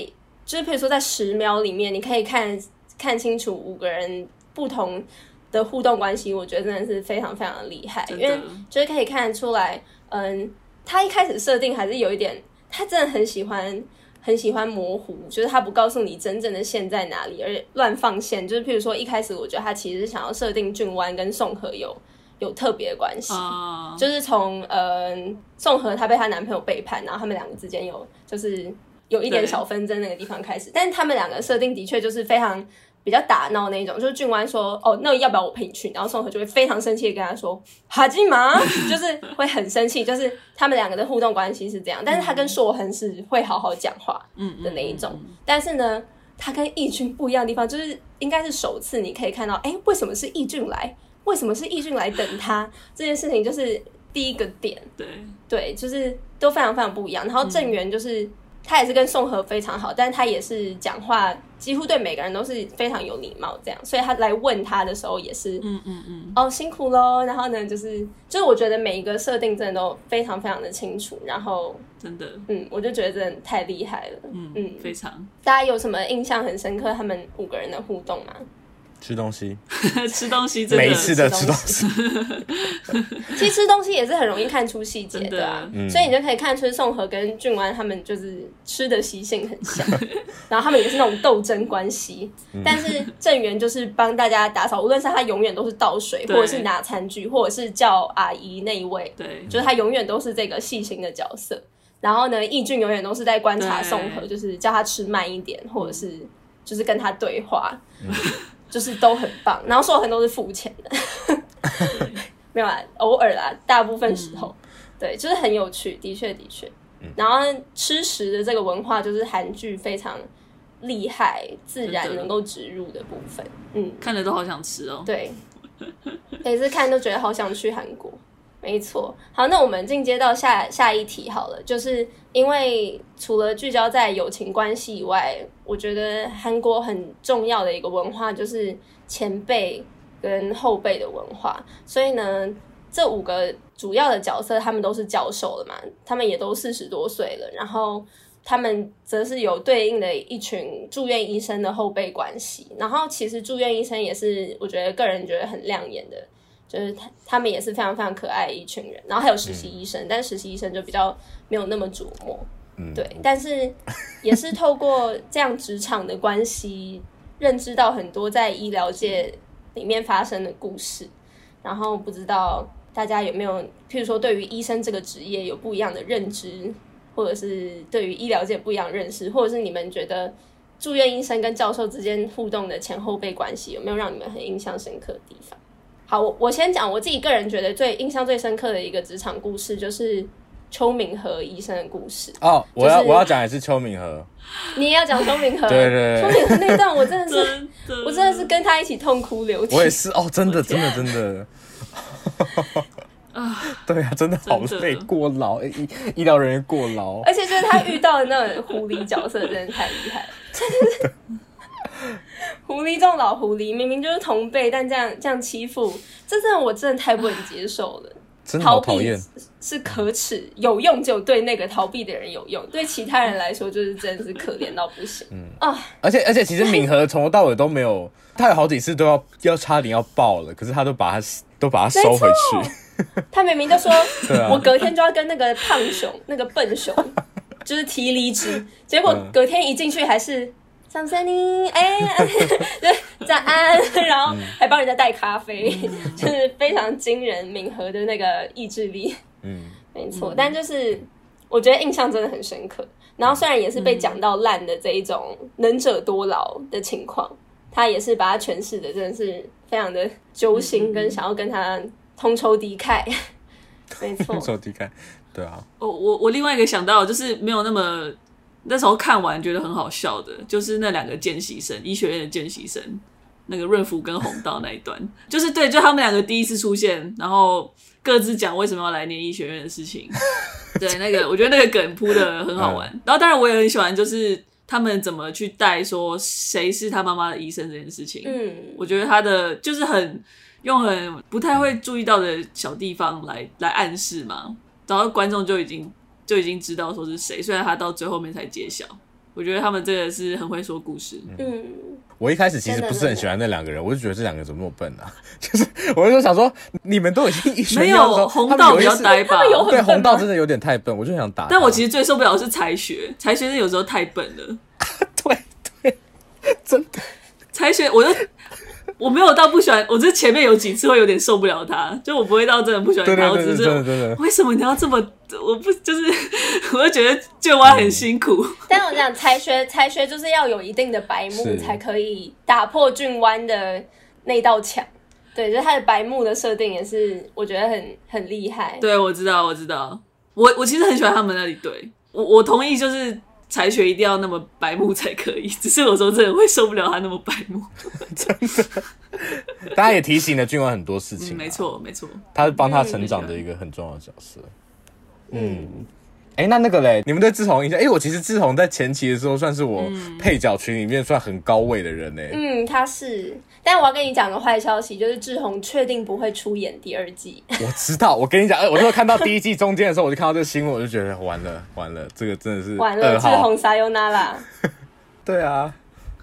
就是譬如说在十秒里面，你可以看看清楚五个人不同的互动关系，我觉得真的是非常非常的厉害，因为就是可以看得出来，嗯，他一开始设定还是有一点，他真的很喜欢。很喜欢模糊，就是他不告诉你真正的线在哪里，而乱放线。就是譬如说，一开始我觉得他其实是想要设定俊湾跟宋河有有特别的关系，uh. 就是从呃宋河她被她男朋友背叛，然后他们两个之间有就是有一点小纷争那个地方开始，但是他们两个设定的确就是非常。比较打闹那种，就是俊湾说：“哦，那要不要我陪你去？”然后宋河就会非常生气的跟他说：“ 哈金吗？”就是会很生气，就是他们两个的互动关系是这样。但是他跟硕恒是会好好讲话嗯的那一种。但是呢，他跟易俊不一样的地方，就是应该是首次你可以看到，哎，为什么是易俊来？为什么是易俊来等他？这件事情就是第一个点。对对，就是都非常非常不一样。然后郑源就是。嗯他也是跟宋和非常好，但是他也是讲话几乎对每个人都是非常有礼貌，这样，所以他来问他的时候也是，嗯嗯嗯，哦辛苦喽，然后呢，就是就是我觉得每一个设定真的都非常非常的清楚，然后真的，嗯，我就觉得真的太厉害了，嗯嗯，非常。大家有什么印象很深刻他们五个人的互动吗？吃东西，吃东西真的，每次的吃东西。其实吃东西也是很容易看出细节的啊，嗯、所以你就可以看出宋和跟俊湾他们就是吃的习性很像，然后他们也是那种斗争关系。嗯、但是郑源就是帮大家打扫，无论是他永远都是倒水，或者是拿餐具，或者是叫阿姨那一位，对，就是他永远都是这个细心的角色。然后呢，义俊永远都是在观察宋和，就是叫他吃慢一点，或者是就是跟他对话。嗯就是都很棒，然后所有人都是付钱的，没有啊，偶尔啦，大部分时候，嗯、对，就是很有趣，的确的确。嗯、然后吃食的这个文化，就是韩剧非常厉害、自然能够植入的部分。嗯，看了都好想吃哦。对，每次看都觉得好想去韩国。没错，好，那我们进阶到下下一题好了，就是因为除了聚焦在友情关系以外，我觉得韩国很重要的一个文化就是前辈跟后辈的文化，所以呢，这五个主要的角色他们都是教授了嘛，他们也都四十多岁了，然后他们则是有对应的一群住院医生的后辈关系，然后其实住院医生也是我觉得个人觉得很亮眼的。就是他，他们也是非常非常可爱的一群人，然后还有实习医生，嗯、但实习医生就比较没有那么琢磨，嗯，对，但是也是透过这样职场的关系，认知到很多在医疗界里面发生的故事，然后不知道大家有没有，譬如说对于医生这个职业有不一样的认知，或者是对于医疗界不一样的认识，或者是你们觉得住院医生跟教授之间互动的前后辈关系，有没有让你们很印象深刻的地方？好，我我先讲我自己个人觉得最印象最深刻的一个职场故事，就是邱明和医生的故事。哦，我要、就是、我要讲也是邱明和，你也要讲邱明和？对，对对，邱明和那段我真的是，真的我真的是跟他一起痛哭流涕。我也是哦，真的真的真的。啊，对啊，真的好累，过劳，医医疗人员过劳，而且就是他遇到的那种狐狸角色，真的太厉害了，真的是。狐狸这种老狐狸，明明就是同辈，但这样这样欺负，这真的我真的太不能接受了。逃避是可耻，有用就对那个逃避的人有用，对其他人来说就是真的是可怜到不行。嗯啊，而且而且其实敏和从头到尾都没有，他有好几次都要要差点要爆了，可是他都把他都把他收回去。他明明就说，我隔天就要跟那个胖熊、那个笨熊，就是提离职，结果隔天一进去还是。上森林，哎，对，早安，然后还帮人家带咖啡，嗯、就是非常惊人，敏和的那个意志力，嗯，没错。但就是我觉得印象真的很深刻。然后虽然也是被讲到烂的这一种能者多劳的情况，他也是把他诠释的真的是非常的揪心，跟想要跟他同仇敌忾。没错，同仇敌忾，对啊。我我我另外一个想到就是没有那么。那时候看完觉得很好笑的，就是那两个见习生，医学院的见习生，那个润福跟红道那一段，就是对，就他们两个第一次出现，然后各自讲为什么要来念医学院的事情。对，那个我觉得那个梗铺的很好玩。然后当然我也很喜欢，就是他们怎么去带说谁是他妈妈的医生这件事情。嗯，我觉得他的就是很用很不太会注意到的小地方来来暗示嘛，然后观众就已经。就已经知道说是谁，虽然他到最后面才揭晓。我觉得他们真的是很会说故事。嗯，我一开始其实不是很喜欢那两个人，我就觉得这两个人怎么那么笨啊？就是我就想说，你们都已经一没有红道比较呆吧？对，红道真的有点太笨，我就想打。但我其实最受不了的是才学，才学是有时候太笨了。对对，真的才学，我就。我没有到不喜欢，我这前面有几次会有点受不了他，就我不会到真的不喜欢他，我只是为什么你要这么，我不就是，我就觉得俊湾很辛苦。嗯、但我讲才学才学就是要有一定的白目才可以打破俊湾的那道墙，对，就是他的白目的设定也是我觉得很很厉害。对，我知道，我知道，我我其实很喜欢他们那里，对我我同意，就是。才学一定要那么白目才可以，只是有时候真的会受不了他那么白目，真的。大家也提醒了俊文很多事情，没错没错，他是帮他成长的一个很重要的角色，嗯。嗯哎、欸，那那个嘞，你们对志宏印象？哎、欸，我其实志宏在前期的时候算是我配角群里面算很高位的人呢。嗯，他是。但我要跟你讲个坏消息，就是志宏确定不会出演第二季。我知道，我跟你讲，我那时候看到第一季中间的时候，我就看到这个新闻，我就觉得完了完了，这个真的是完了。志宏撒尤那拉。对啊，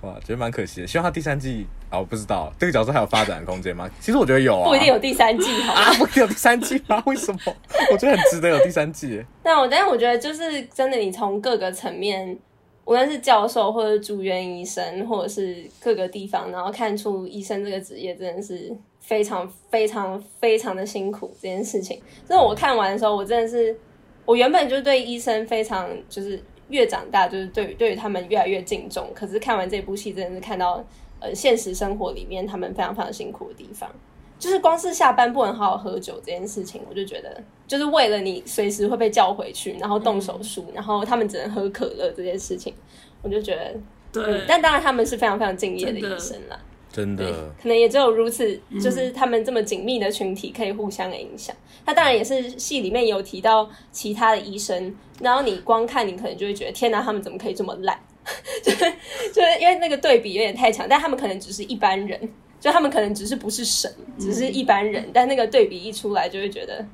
哇，觉得蛮可惜的。希望他第三季啊，我不知道这个角色还有发展的空间吗？其实我觉得有啊，不一定有第三季好啊，不一定有第三季吗？为什么？我觉得很值得有第三季。但我但是我觉得就是真的，你从各个层面，无论是教授或者住院医生，或者是各个地方，然后看出医生这个职业真的是非常非常非常的辛苦这件事情。所以我看完的时候，我真的是，我原本就对医生非常就是越长大就是对对于他们越来越敬重。可是看完这部戏，真的是看到。呃，现实生活里面他们非常非常辛苦的地方，就是光是下班不能好好喝酒这件事情，我就觉得就是为了你随时会被叫回去，然后动手术，嗯、然后他们只能喝可乐这件事情，我就觉得对、嗯。但当然他们是非常非常敬业的医生啦，真的，可能也只有如此，就是他们这么紧密的群体可以互相的影响。他、嗯、当然也是戏里面有提到其他的医生，然后你光看你可能就会觉得天哪，他们怎么可以这么烂？就是就是因为那个对比有点太强，但他们可能只是一般人，就他们可能只是不是神，只是一般人，嗯、但那个对比一出来，就会觉得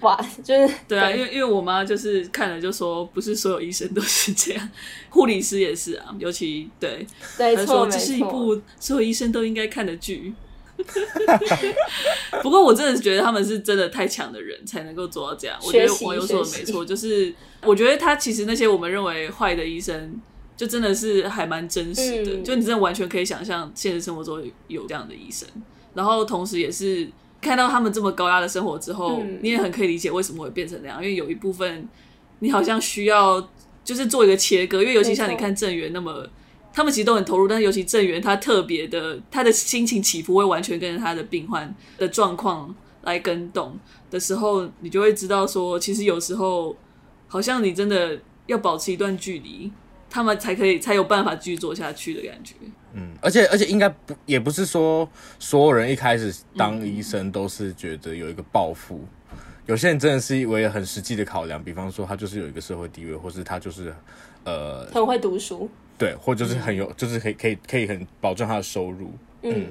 哇，就是对啊，对因为因为我妈就是看了就说，不是所有医生都是这样，护理师也是啊，尤其对，对，她说这是一部所有医生都应该看的剧。不过我真的觉得他们是真的太强的人才能够做到这样，我觉得网友说的没错，就是我觉得他其实那些我们认为坏的医生。就真的是还蛮真实的，嗯，就你真的完全可以想象现实生活中有这样的医生，然后同时也是看到他们这么高压的生活之后，嗯，你也很可以理解为什么会变成那样，因为有一部分你好像需要就是做一个切割，因为尤其像你看郑源那么，他们其实都很投入，但是尤其郑源他特别的，他的心情起伏会完全跟着他的病患的状况来跟动的时候，你就会知道说，其实有时候好像你真的要保持一段距离。他们才可以才有办法继续做下去的感觉。嗯，而且而且应该不也不是说所有人一开始当医生都是觉得有一个抱负，嗯，有些人真的是为了很实际的考量，比方说他就是有一个社会地位，或是他就是呃很会读书，对，或就是很有，就是可以可以可以很保证他的收入。嗯，嗯，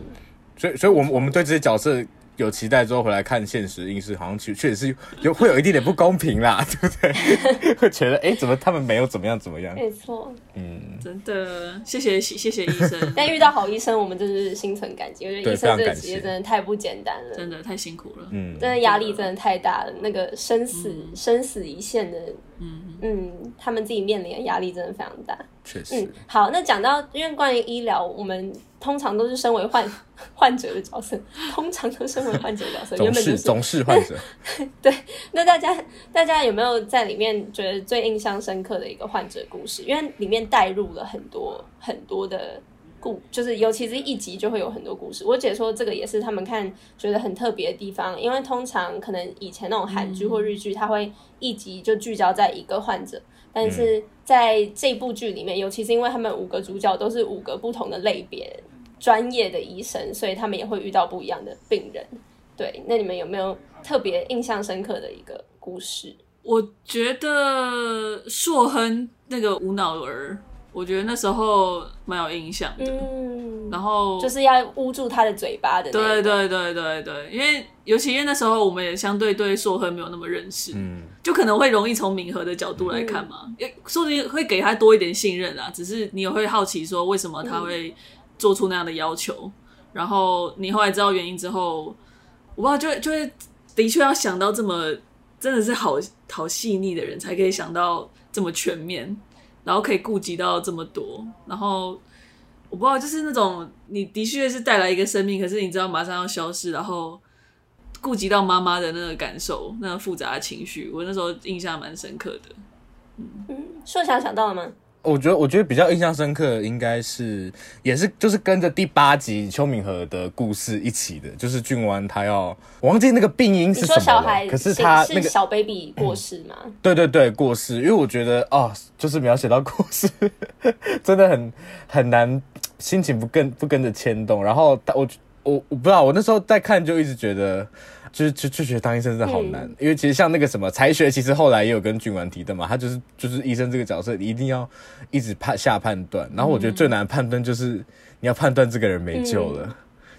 所以所以我们我们对这些角色。有期待之后回来看现实，应是好像确确实是有会有一点点不公平啦，对不对？会觉得哎、欸，怎么他们没有怎么样怎么样？没错，嗯，真的，谢谢谢谢医生。但遇到好医生，我们真是心存感激。我觉得医生这个职业真的太不简单了，真的太辛苦了，嗯，真的压力真的太大了。那个生死、嗯、生死一线的，嗯嗯，他们自己面临的压力真的非常大。确实，嗯，好，那讲到因为关于医疗，我们。通常都是身为患 患者的角色，通常都是身为患者的角色，原本、就是、总是患者。对，那大家大家有没有在里面觉得最印象深刻的一个患者故事？因为里面带入了很多很多的故，就是尤其是一集就会有很多故事。我姐说这个也是他们看觉得很特别的地方，因为通常可能以前那种韩剧或日剧，它会一集就聚焦在一个患者。但是在这部剧里面，尤其是因为他们五个主角都是五个不同的类别专业的医生，所以他们也会遇到不一样的病人。对，那你们有没有特别印象深刻的一个故事？我觉得硕亨那个无脑儿。我觉得那时候蛮有印象的，嗯，然后就是要捂住他的嘴巴的。对对对对对，因为尤其因为那时候我们也相对对硕亨没有那么认识，嗯，就可能会容易从敏和的角度来看嘛，嗯、说不定会给他多一点信任啊。只是你也会好奇说为什么他会做出那样的要求，嗯、然后你后来知道原因之后，我不知道就就会的确要想到这么真的是好好细腻的人才可以想到这么全面。然后可以顾及到这么多，然后我不知道，就是那种你的确是带来一个生命，可是你知道马上要消失，然后顾及到妈妈的那个感受，那个复杂的情绪，我那时候印象蛮深刻的。嗯，硕想想到了吗？我觉得，我觉得比较印象深刻的应该是，也是就是跟着第八集邱敏和的故事一起的，就是俊湾他要，我忘记那个病因是什么了。小孩可是他那个小 baby 过世嘛？嗯，对对对，过世。因为我觉得哦，就是描写到过世，真的很很难，心情不跟不跟着牵动。然后我我我不知道，我那时候在看就一直觉得。就是就就觉得当医生真的好难，嗯，因为其实像那个什么才学，其实后来也有跟俊完提的嘛，他就是就是医生这个角色，你一定要一直判下判断，然后我觉得最难判断就是你要判断这个人没救了，嗯，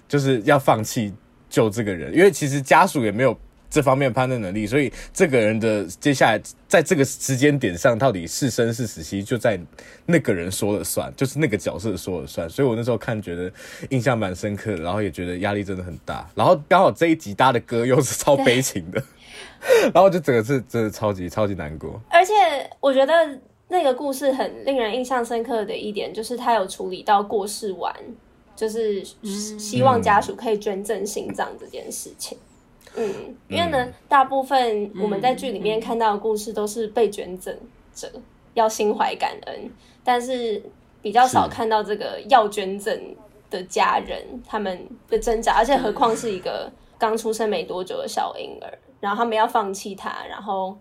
就是要放弃救这个人，因为其实家属也没有这方面判断能力，所以这个人的接下来在这个时间点上到底是生是死，其实就在那个人说了算，就是那个角色说了算。所以我那时候看觉得印象蛮深刻的，然后也觉得压力真的很大。然后刚好这一集搭的歌又是超悲情的，然后就整个是真的超级超级难过。而且我觉得那个故事很令人印象深刻的一点，就是他有处理到过世完，就是希望家属可以捐赠心脏这件事情。嗯，因为呢，嗯、大部分我们在剧里面看到的故事都是被捐赠者要心怀感恩，但是比较少看到这个要捐赠的家人他们的挣扎，而且何况是一个刚出生没多久的小婴儿，然后他们要放弃他，然后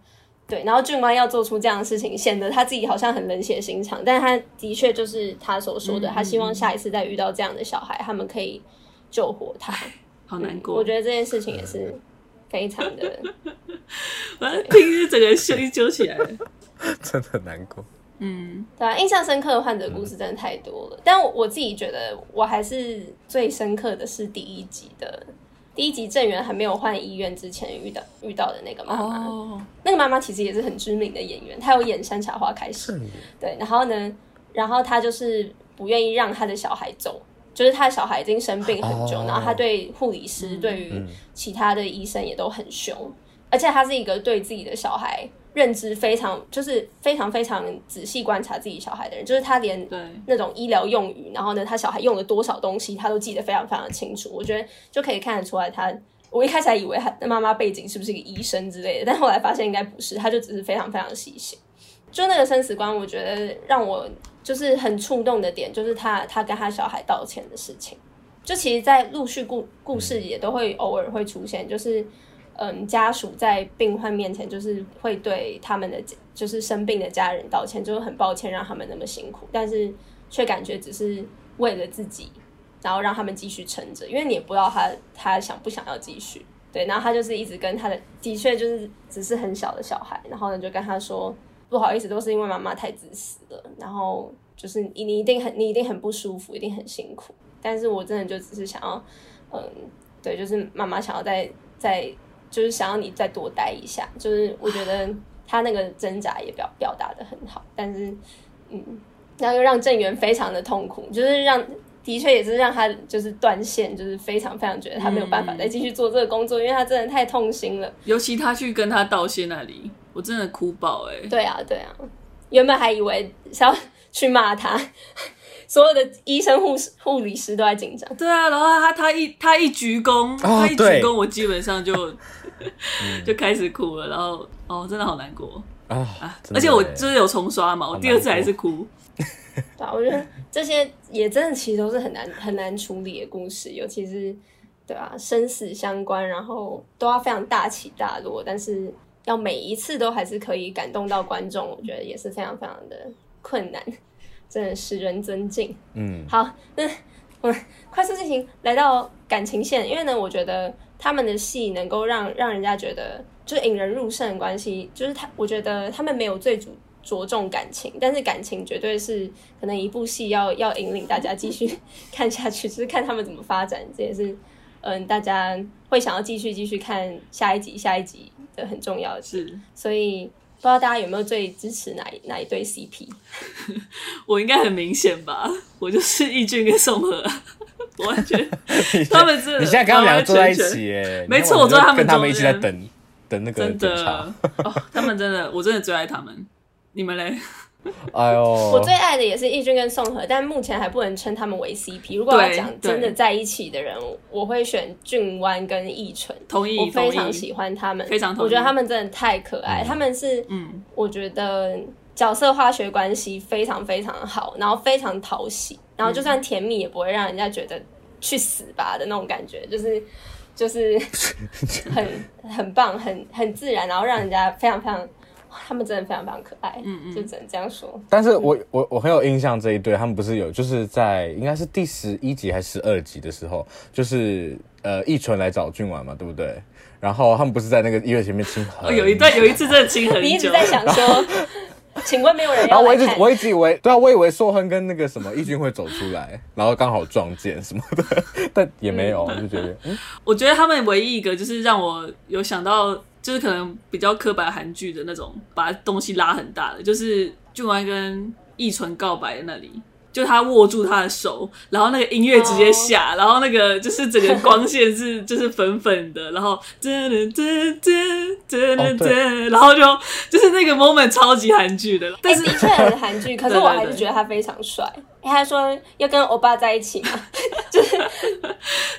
对，然后俊官要做出这样的事情，显得他自己好像很冷血心肠，但他的确就是他所说的，他希望下一次再遇到这样的小孩，他们可以救活他。好难过、嗯，我觉得这件事情也是非常的，我听着整个心揪起来了，真的难过。嗯，对啊，印象深刻的患者故事真的太多了，嗯、但我我自己觉得我还是最深刻的是第一集的第一集郑源还没有换医院之前遇到遇到的那个妈妈，哦、那个妈妈其实也是很知名的演员，她有演《山茶花开始》，对，然后呢，然后她就是不愿意让她的小孩走。就是他的小孩已经生病很久，哦、然后他对护理师、嗯、对于其他的医生也都很凶，嗯、而且他是一个对自己的小孩认知非常，就是非常非常仔细观察自己小孩的人。就是他连那种医疗用语，然后呢，他小孩用了多少东西，他都记得非常非常清楚。我觉得就可以看得出来他，他我一开始还以为他的妈妈背景是不是一个医生之类的，但后来发现应该不是，他就只是非常非常细心。就那个生死观，我觉得让我。就是很触动的点，就是他他跟他小孩道歉的事情。就其实，在陆续故故事也都会偶尔会出现，就是嗯，家属在病患面前，就是会对他们的就是生病的家人道歉，就是很抱歉让他们那么辛苦，但是却感觉只是为了自己，然后让他们继续撑着，因为你也不知道他他想不想要继续。对，然后他就是一直跟他的，的确就是只是很小的小孩，然后呢就跟他说。不好意思，都是因为妈妈太自私了。然后就是你，你一定很，你一定很不舒服，一定很辛苦。但是我真的就只是想要，嗯，对，就是妈妈想要再再，就是想要你再多待一下。就是我觉得他那个挣扎也表表达得很好，但是，嗯，然后又让郑源非常的痛苦，就是让的确也是让他就是断线，就是非常非常觉得他没有办法再继续做这个工作，嗯、因为他真的太痛心了。尤其他去跟他道谢那里。我真的哭爆哎、欸！对啊，对啊，原本还以为是要去骂他，所有的医生、护士、护理师都在紧张。对啊，然后他他一他一鞠躬，他一鞠躬，我基本上就 就开始哭了。然后哦，真的好难过啊！而且我就是有重刷嘛，我第二次还是哭。对啊，我觉得这些也真的其实都是很难很难处理的故事，尤其是对啊，生死相关，然后都要非常大起大落，但是。要每一次都还是可以感动到观众，我觉得也是非常非常的困难，真的使人尊敬。嗯，好，那我们快速进行来到感情线，因为呢，我觉得他们的戏能够让让人家觉得就是引人入胜的关系，就是他，我觉得他们没有最主着重感情，但是感情绝对是可能一部戏要要引领大家继续 看下去，就是看他们怎么发展，这也是嗯，大家会想要继续继续看下一集下一集。的很重要的。是，所以不知道大家有没有最支持哪一哪一对 CP？我应该很明显吧，我就是易俊跟宋和，我完全他们是你现在跟他们两个坐在一起耶，没错，我坐在他们跟他们一起在等等那个真的。哦，他们真的，我真的最爱他们，你们嘞？哎呦，我最爱的也是易俊跟宋和，但目前还不能称他们为 CP。如果要讲真的在一起的人，我会选俊湾跟易纯。同意，我非常喜欢他们，非常同意。我觉得他们真的太可爱，嗯、他们是，嗯，我觉得角色化学关系非常非常好，然后非常讨喜，然后就算甜蜜也不会让人家觉得去死吧的那种感觉，就是就是 很很棒，很很自然，然后让人家非常非常。他们真的非常非常可爱，嗯嗯，就只能这样说。但是我我我很有印象这一对，他们不是有就是在应该是第十一集还是十二集的时候，就是呃易纯来找俊完嘛，对不对？然后他们不是在那个医院前面亲很久，有一段有一次真的亲很久，你一直在想说，请问没有人要？然 后我一直我一直以为，对啊，我以为硕亨跟那个什么义军会走出来，然后刚好撞见什么的，但也没有，嗯、就觉得，嗯，我觉得他们唯一一个就是让我有想到，就是可能比较刻板韩剧的那种，把东西拉很大的，就是俊完跟易纯告白的那里。就他握住他的手，然后那个音乐直接下，oh. 然后那个就是整个光线是就是粉粉的，然后噔噔噔噔噔噔，然后就 就是那个 moment 超级韩剧的，但是、欸、的确很韩剧，可是我还是觉得他非常帅。他说要跟欧巴在一起嘛，就是，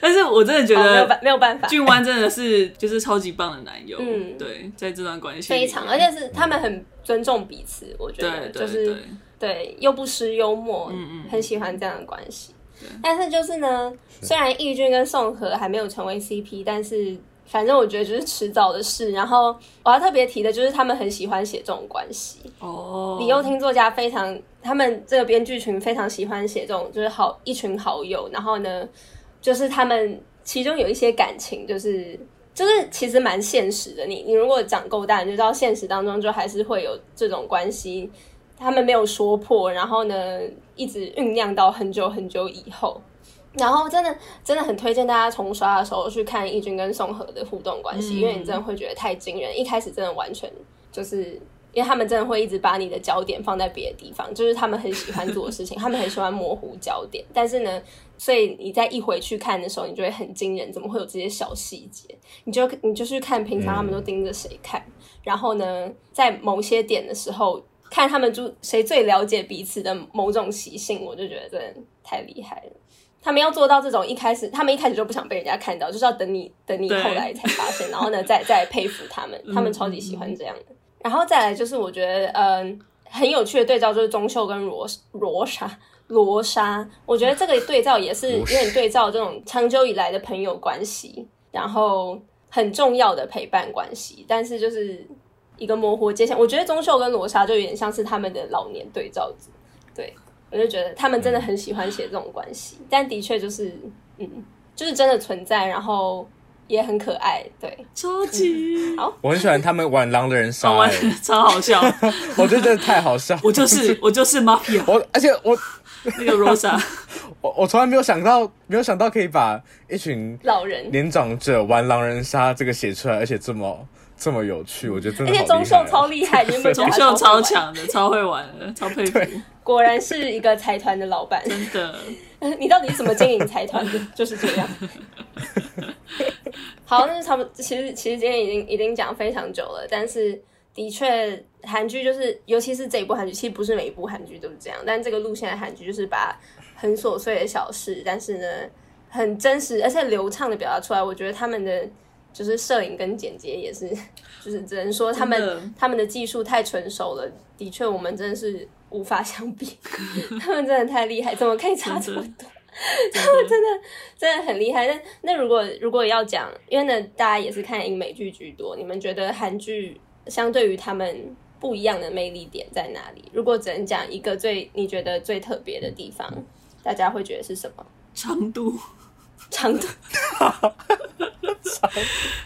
但是我真的觉得没有办没有办法，俊湾真的是就是超级棒的男友，嗯，对，在这段关系非常，而且是他们很尊重彼此，我觉得就是。对，又不失幽默，嗯嗯，很喜欢这样的关系。但是就是呢，虽然义俊跟宋和还没有成为 CP，但是反正我觉得就是迟早的事。然后我要特别提的就是他们很喜欢写这种关系哦。李幼廷作家非常，他们这个编剧群非常喜欢写这种，就是好一群好友，然后呢，就是他们其中有一些感情，就是就是其实蛮现实的。你你如果长够大，你就知道现实当中就还是会有这种关系。他们没有说破，然后呢，一直酝酿到很久很久以后，然后真的真的很推荐大家重刷的时候去看义军跟宋和的互动关系，嗯、因为你真的会觉得太惊人。一开始真的完全就是，因为他们真的会一直把你的焦点放在别的地方，就是他们很喜欢做的事情，他们很喜欢模糊焦点。但是呢，所以你在一回去看的时候，你就会很惊人，怎么会有这些小细节？你就你就去看平常他们都盯着谁看，嗯、然后呢，在某些点的时候。看他们就谁最了解彼此的某种习性，我就觉得真的太厉害了。他们要做到这种一开始，他们一开始就不想被人家看到，就是要等你等你后来才发现，然后呢，再再佩服他们，他们超级喜欢这样的。然后再来就是我觉得嗯很有趣的对照就是钟秀跟罗罗莎罗莎，我觉得这个对照也是有点对照这种长久以来的朋友关系，然后很重要的陪伴关系，但是就是。一个模糊界限，我觉得钟秀跟罗莎就有点像是他们的老年对照组，对，我就觉得他们真的很喜欢写这种关系，但的确就是，嗯，就是真的存在，然后也很可爱，对，超级。好，我很喜欢他们玩狼人杀，玩 超好笑，我觉得真的太好笑，我就是我就是 Mafia，我而且我那个 Rosa，，我我从来没有想到，没有想到可以把一群老人。年长者玩狼人杀这个写出来，而且这么。这么有趣，我觉得真的。而且钟秀超厉害，你们钟秀超强的，超会玩的，超佩服。果然是一个财团的老板，真的。你到底是怎么经营财团的？就是这样。好，那就差不多。其实，其实今天已经已经讲非常久了，但是的确，韩剧就是，尤其是这一部韩剧，其实不是每一部韩剧都是这样。但这个路线的韩剧就是把很琐碎的小事，但是呢，很真实而且流畅的表达出来。我觉得他们的。就是摄影跟剪接也是，就是只能说他们他们的技术太成熟了。的确，我们真的是无法相比，他们真的太厉害，怎么可以差这么多？他们真的真的很厉害。那那如果如果要讲，因为呢，大家也是看英美剧居多，你们觉得韩剧相对于他们不一样的魅力点在哪里？如果只能讲一个最你觉得最特别的地方，大家会觉得是什么？长度。长度，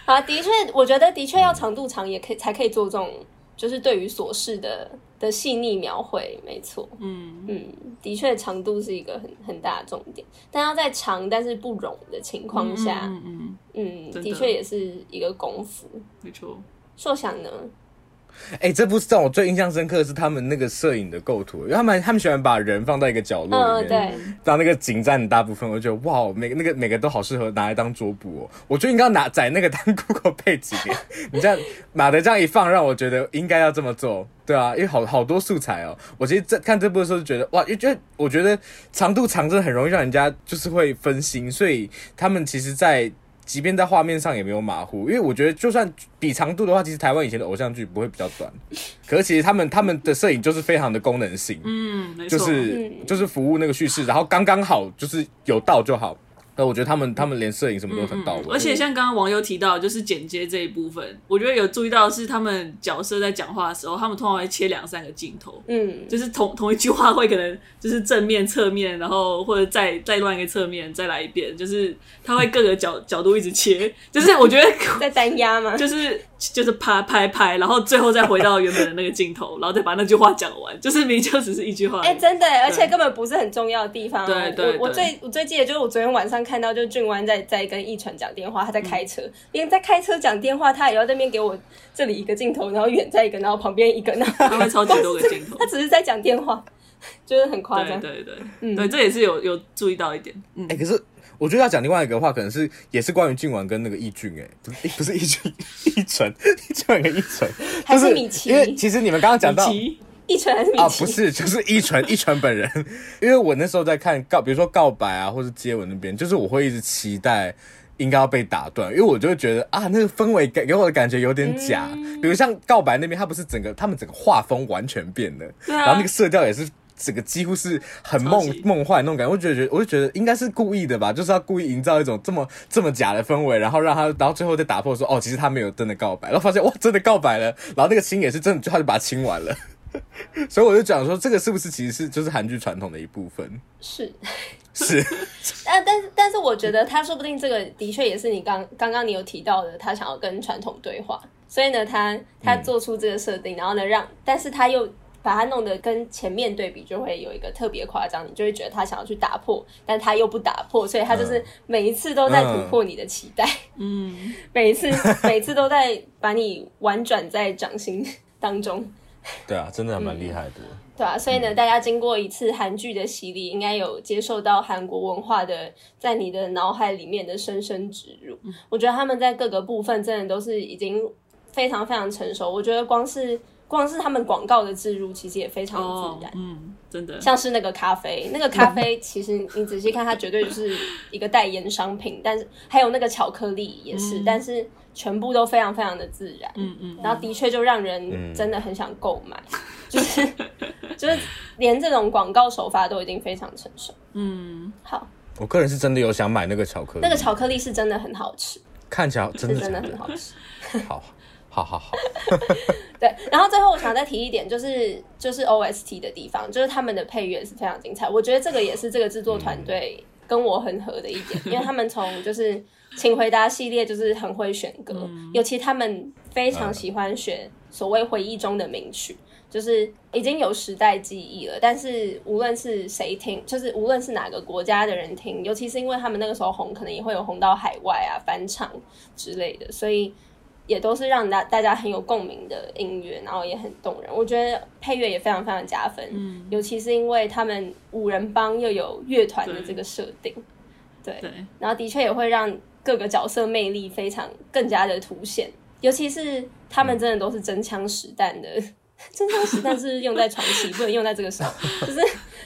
啊，的确，我觉得的确要长度长，也可以才可以做这种，就是对于琐事的的细腻描绘，没错，嗯。嗯，的确长度是一个很很大的重点，但要在长但是不冗的情况下，嗯嗯，嗯，的。确也是一个功夫，没错。硕想呢？哎、欸，这部让我最印象深刻的是他们那个摄影的构图，因为他们他们喜欢把人放在一个角落里面，当那个景占大部分，我觉得哇，每个那个每个都好适合拿来当桌布哦。我觉得应该拿载那个当 Google 背景，你这样马的这样一放，让我觉得应该要这么做，对啊，因为好好多素材哦。我其实在看这部的时候就觉得哇，因为我觉得长度长真的很容易让人家就是会分心，所以他们其实，在。即便在画面上也没有马虎，因为我觉得就算比长度的话，其实台湾以前的偶像剧不会比较短。可是其实他们他们的摄影就是非常的功能性，嗯，就是就是服务那个叙事，然后刚刚好就是有到就好。那我觉得他们他们连摄影什么都很到位，嗯嗯，而且像刚刚网友提到，就是剪接这一部分，我觉得有注意到是他们角色在讲话的时候，他们通常会切两三个镜头，嗯，就是同同一句话会可能就是正面、侧面，然后或者再再乱一个侧面，再来一遍，就是他会各个角 角度一直切，就是我觉得 在单压嘛？就是就是拍拍拍，然后最后再回到原本的那个镜头，然后再把那句话讲完，就是明明就只是一句话，哎、欸，真的，而且根本不是很重要的地方、啊。对对，对，我我最我最记得就是我昨天晚上。看到就是俊湾在在跟一传讲电话，他在开车，别、嗯、在开车讲电话，他也要在那边给我这里一个镜头，然后远在一个，然后旁边一个，然后 他会超级多个镜头，他只是在讲电话，就是很夸张。对对对，嗯，对，这也是有有注意到一点。嗯，哎、欸，可是我觉得要讲另外一个话，可能是也是关于俊湾跟那个易俊，哎，不是不是易俊，易纯，俊湾跟易纯，还是米奇？因为其实你们刚刚讲到。一纯还是啊？不是，就是一纯一纯本人。因为我那时候在看告，比如说告白啊，或是接吻那边，就是我会一直期待应该要被打断，因为我就会觉得啊，那个氛围给给我的感觉有点假。嗯、比如像告白那边，他不是整个他们整个画风完全变了，啊、然后那个色调也是整个几乎是很梦梦幻那种感觉。我就觉得，我就觉得应该是故意的吧，就是要故意营造一种这么这么假的氛围，然后让他，然后最后再打破说哦，其实他没有真的告白，然后发现哇，真的告白了，然后那个亲也是真的，就他就把他亲完了。所以我就讲说，这个是不是其实是就是韩剧传统的一部分？是。是，但但是但是，我觉得他说不定这个的确也是你刚刚刚你有提到的，他想要跟传统对话，所以呢，他他做出这个设定，嗯、然后呢让，但是他又把它弄得跟前面对比，就会有一个特别夸张，你就会觉得他想要去打破，但他又不打破，所以他就是每一次都在突破你的期待，嗯，每一次每次都在把你婉转在掌心当中。对啊，真的还蛮厉害的。嗯、对啊，所以呢，大家经过一次韩剧的洗礼，应该有接受到韩国文化的在你的脑海里面的深深植入。嗯、我觉得他们在各个部分真的都是已经非常非常成熟。我觉得光是光是他们广告的植入，其实也非常自然。哦、嗯，真的，像是那个咖啡，那个咖啡其实你仔细看，它绝对就是一个代言商品。但是还有那个巧克力也是，嗯、但是。全部都非常非常的自然，嗯嗯，然后的确就让人真的很想购买，嗯、就是就是连这种广告手法都已经非常成熟，嗯，好，我个人是真的有想买那个巧克力，那个巧克力是真的很好吃，看起来真的是真的很好吃，好，好好好，对，然后最后我想再提一点，就是就是 OST 的地方，就是他们的配乐是非常精彩，我觉得这个也是这个制作团队跟我很合的一点，嗯、因为他们从就是。请回答系列就是很会选歌，嗯、尤其他们非常喜欢选所谓回忆中的名曲，嗯、就是已经有时代记忆了。但是无论是谁听，就是无论是哪个国家的人听，尤其是因为他们那个时候红，可能也会有红到海外啊、翻唱之类的，所以也都是让大大家很有共鸣的音乐，然后也很动人。我觉得配乐也非常非常加分，嗯、尤其是因为他们五人帮又有乐团的这个设定，对，对，然后的确也会让。各个角色魅力非常更加的凸显，尤其是他们真的都是真枪实弹的，嗯、真枪实弹是用在传奇，不能用在这个时候，就是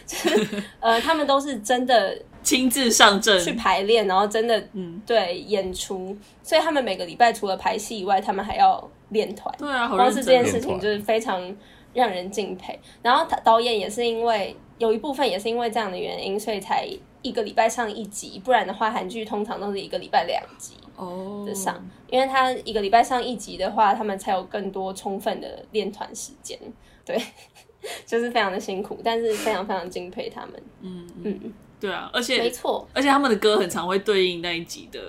就是呃，他们都是真的亲自上阵去排练，然后真的嗯对演出，所以他们每个礼拜除了排戏以外，他们还要练团，对啊，光是这件事情就是非常让人敬佩。然后导演也是因为有一部分也是因为这样的原因，所以才。一个礼拜上一集，不然的话，韩剧通常都是一个礼拜两集哦的上，哦、因为他一个礼拜上一集的话，他们才有更多充分的练团时间。对，就是非常的辛苦，但是非常非常敬佩他们。嗯嗯，嗯对啊，而且没错，而且他们的歌很常会对应那一集的。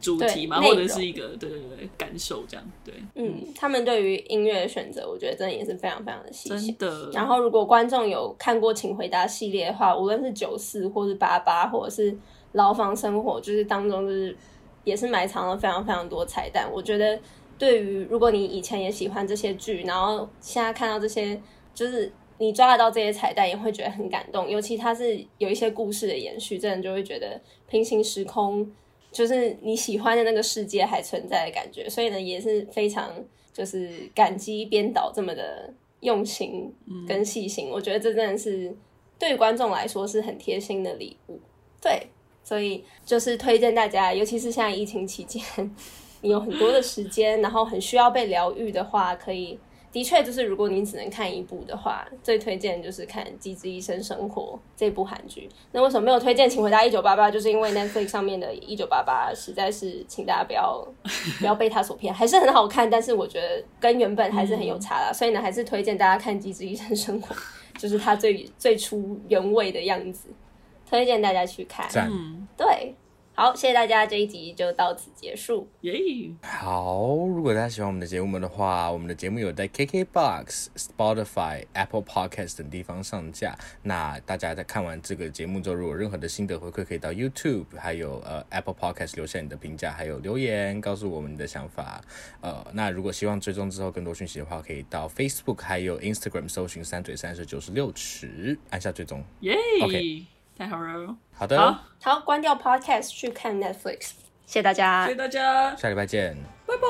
主题嘛，或者是一个对对对感受这样，对，嗯，他们对于音乐的选择，我觉得真的也是非常非常的细心。真的。然后，如果观众有看过《请回答》系列的话，无论是九四，或是八八，或者是牢房生活，就是当中就是也是埋藏了非常非常多彩蛋。我觉得，对于如果你以前也喜欢这些剧，然后现在看到这些，就是你抓得到这些彩蛋，也会觉得很感动。尤其它是有一些故事的延续，真的就会觉得平行时空。就是你喜欢的那个世界还存在的感觉，所以呢也是非常就是感激编导这么的用心跟细心。嗯、我觉得这真的是对于观众来说是很贴心的礼物。对，所以就是推荐大家，尤其是现在疫情期间，你有很多的时间，然后很需要被疗愈的话，可以的确就是如果你只能看一部的话，最推荐就是看《机智医生生活》这部韩剧。那为什么没有推荐《请回答一九八八》？就是因为 Netflix 上面的《一九八八》实在是，请大家不要不要被它所骗，还是很好看，但是我觉得跟原本还是很有差啦。嗯、所以呢，还是推荐大家看《机智医生生活》，就是它最最初原味的样子，推荐大家去看。赞对。好，谢谢大家，这一集就到此结束。耶、yeah.！好，如果大家喜欢我们的节目的话，我们的节目有在 KKBOX、Spotify、Apple Podcast 等地方上架。那大家在看完这个节目之后，如果有任何的心得回馈，可以到 YouTube 还有呃 Apple Podcast 留下你的评价，还有留言告诉我们你的想法。呃，那如果希望追踪之后更多讯息的话，可以到 Facebook 还有 Instagram 搜寻三嘴三舌九十六尺，按下追踪。耶、yeah.！OK。太好了，好的，好，关掉 Podcast，去看 Netflix。谢谢大家，谢谢大家，下礼拜见，拜拜。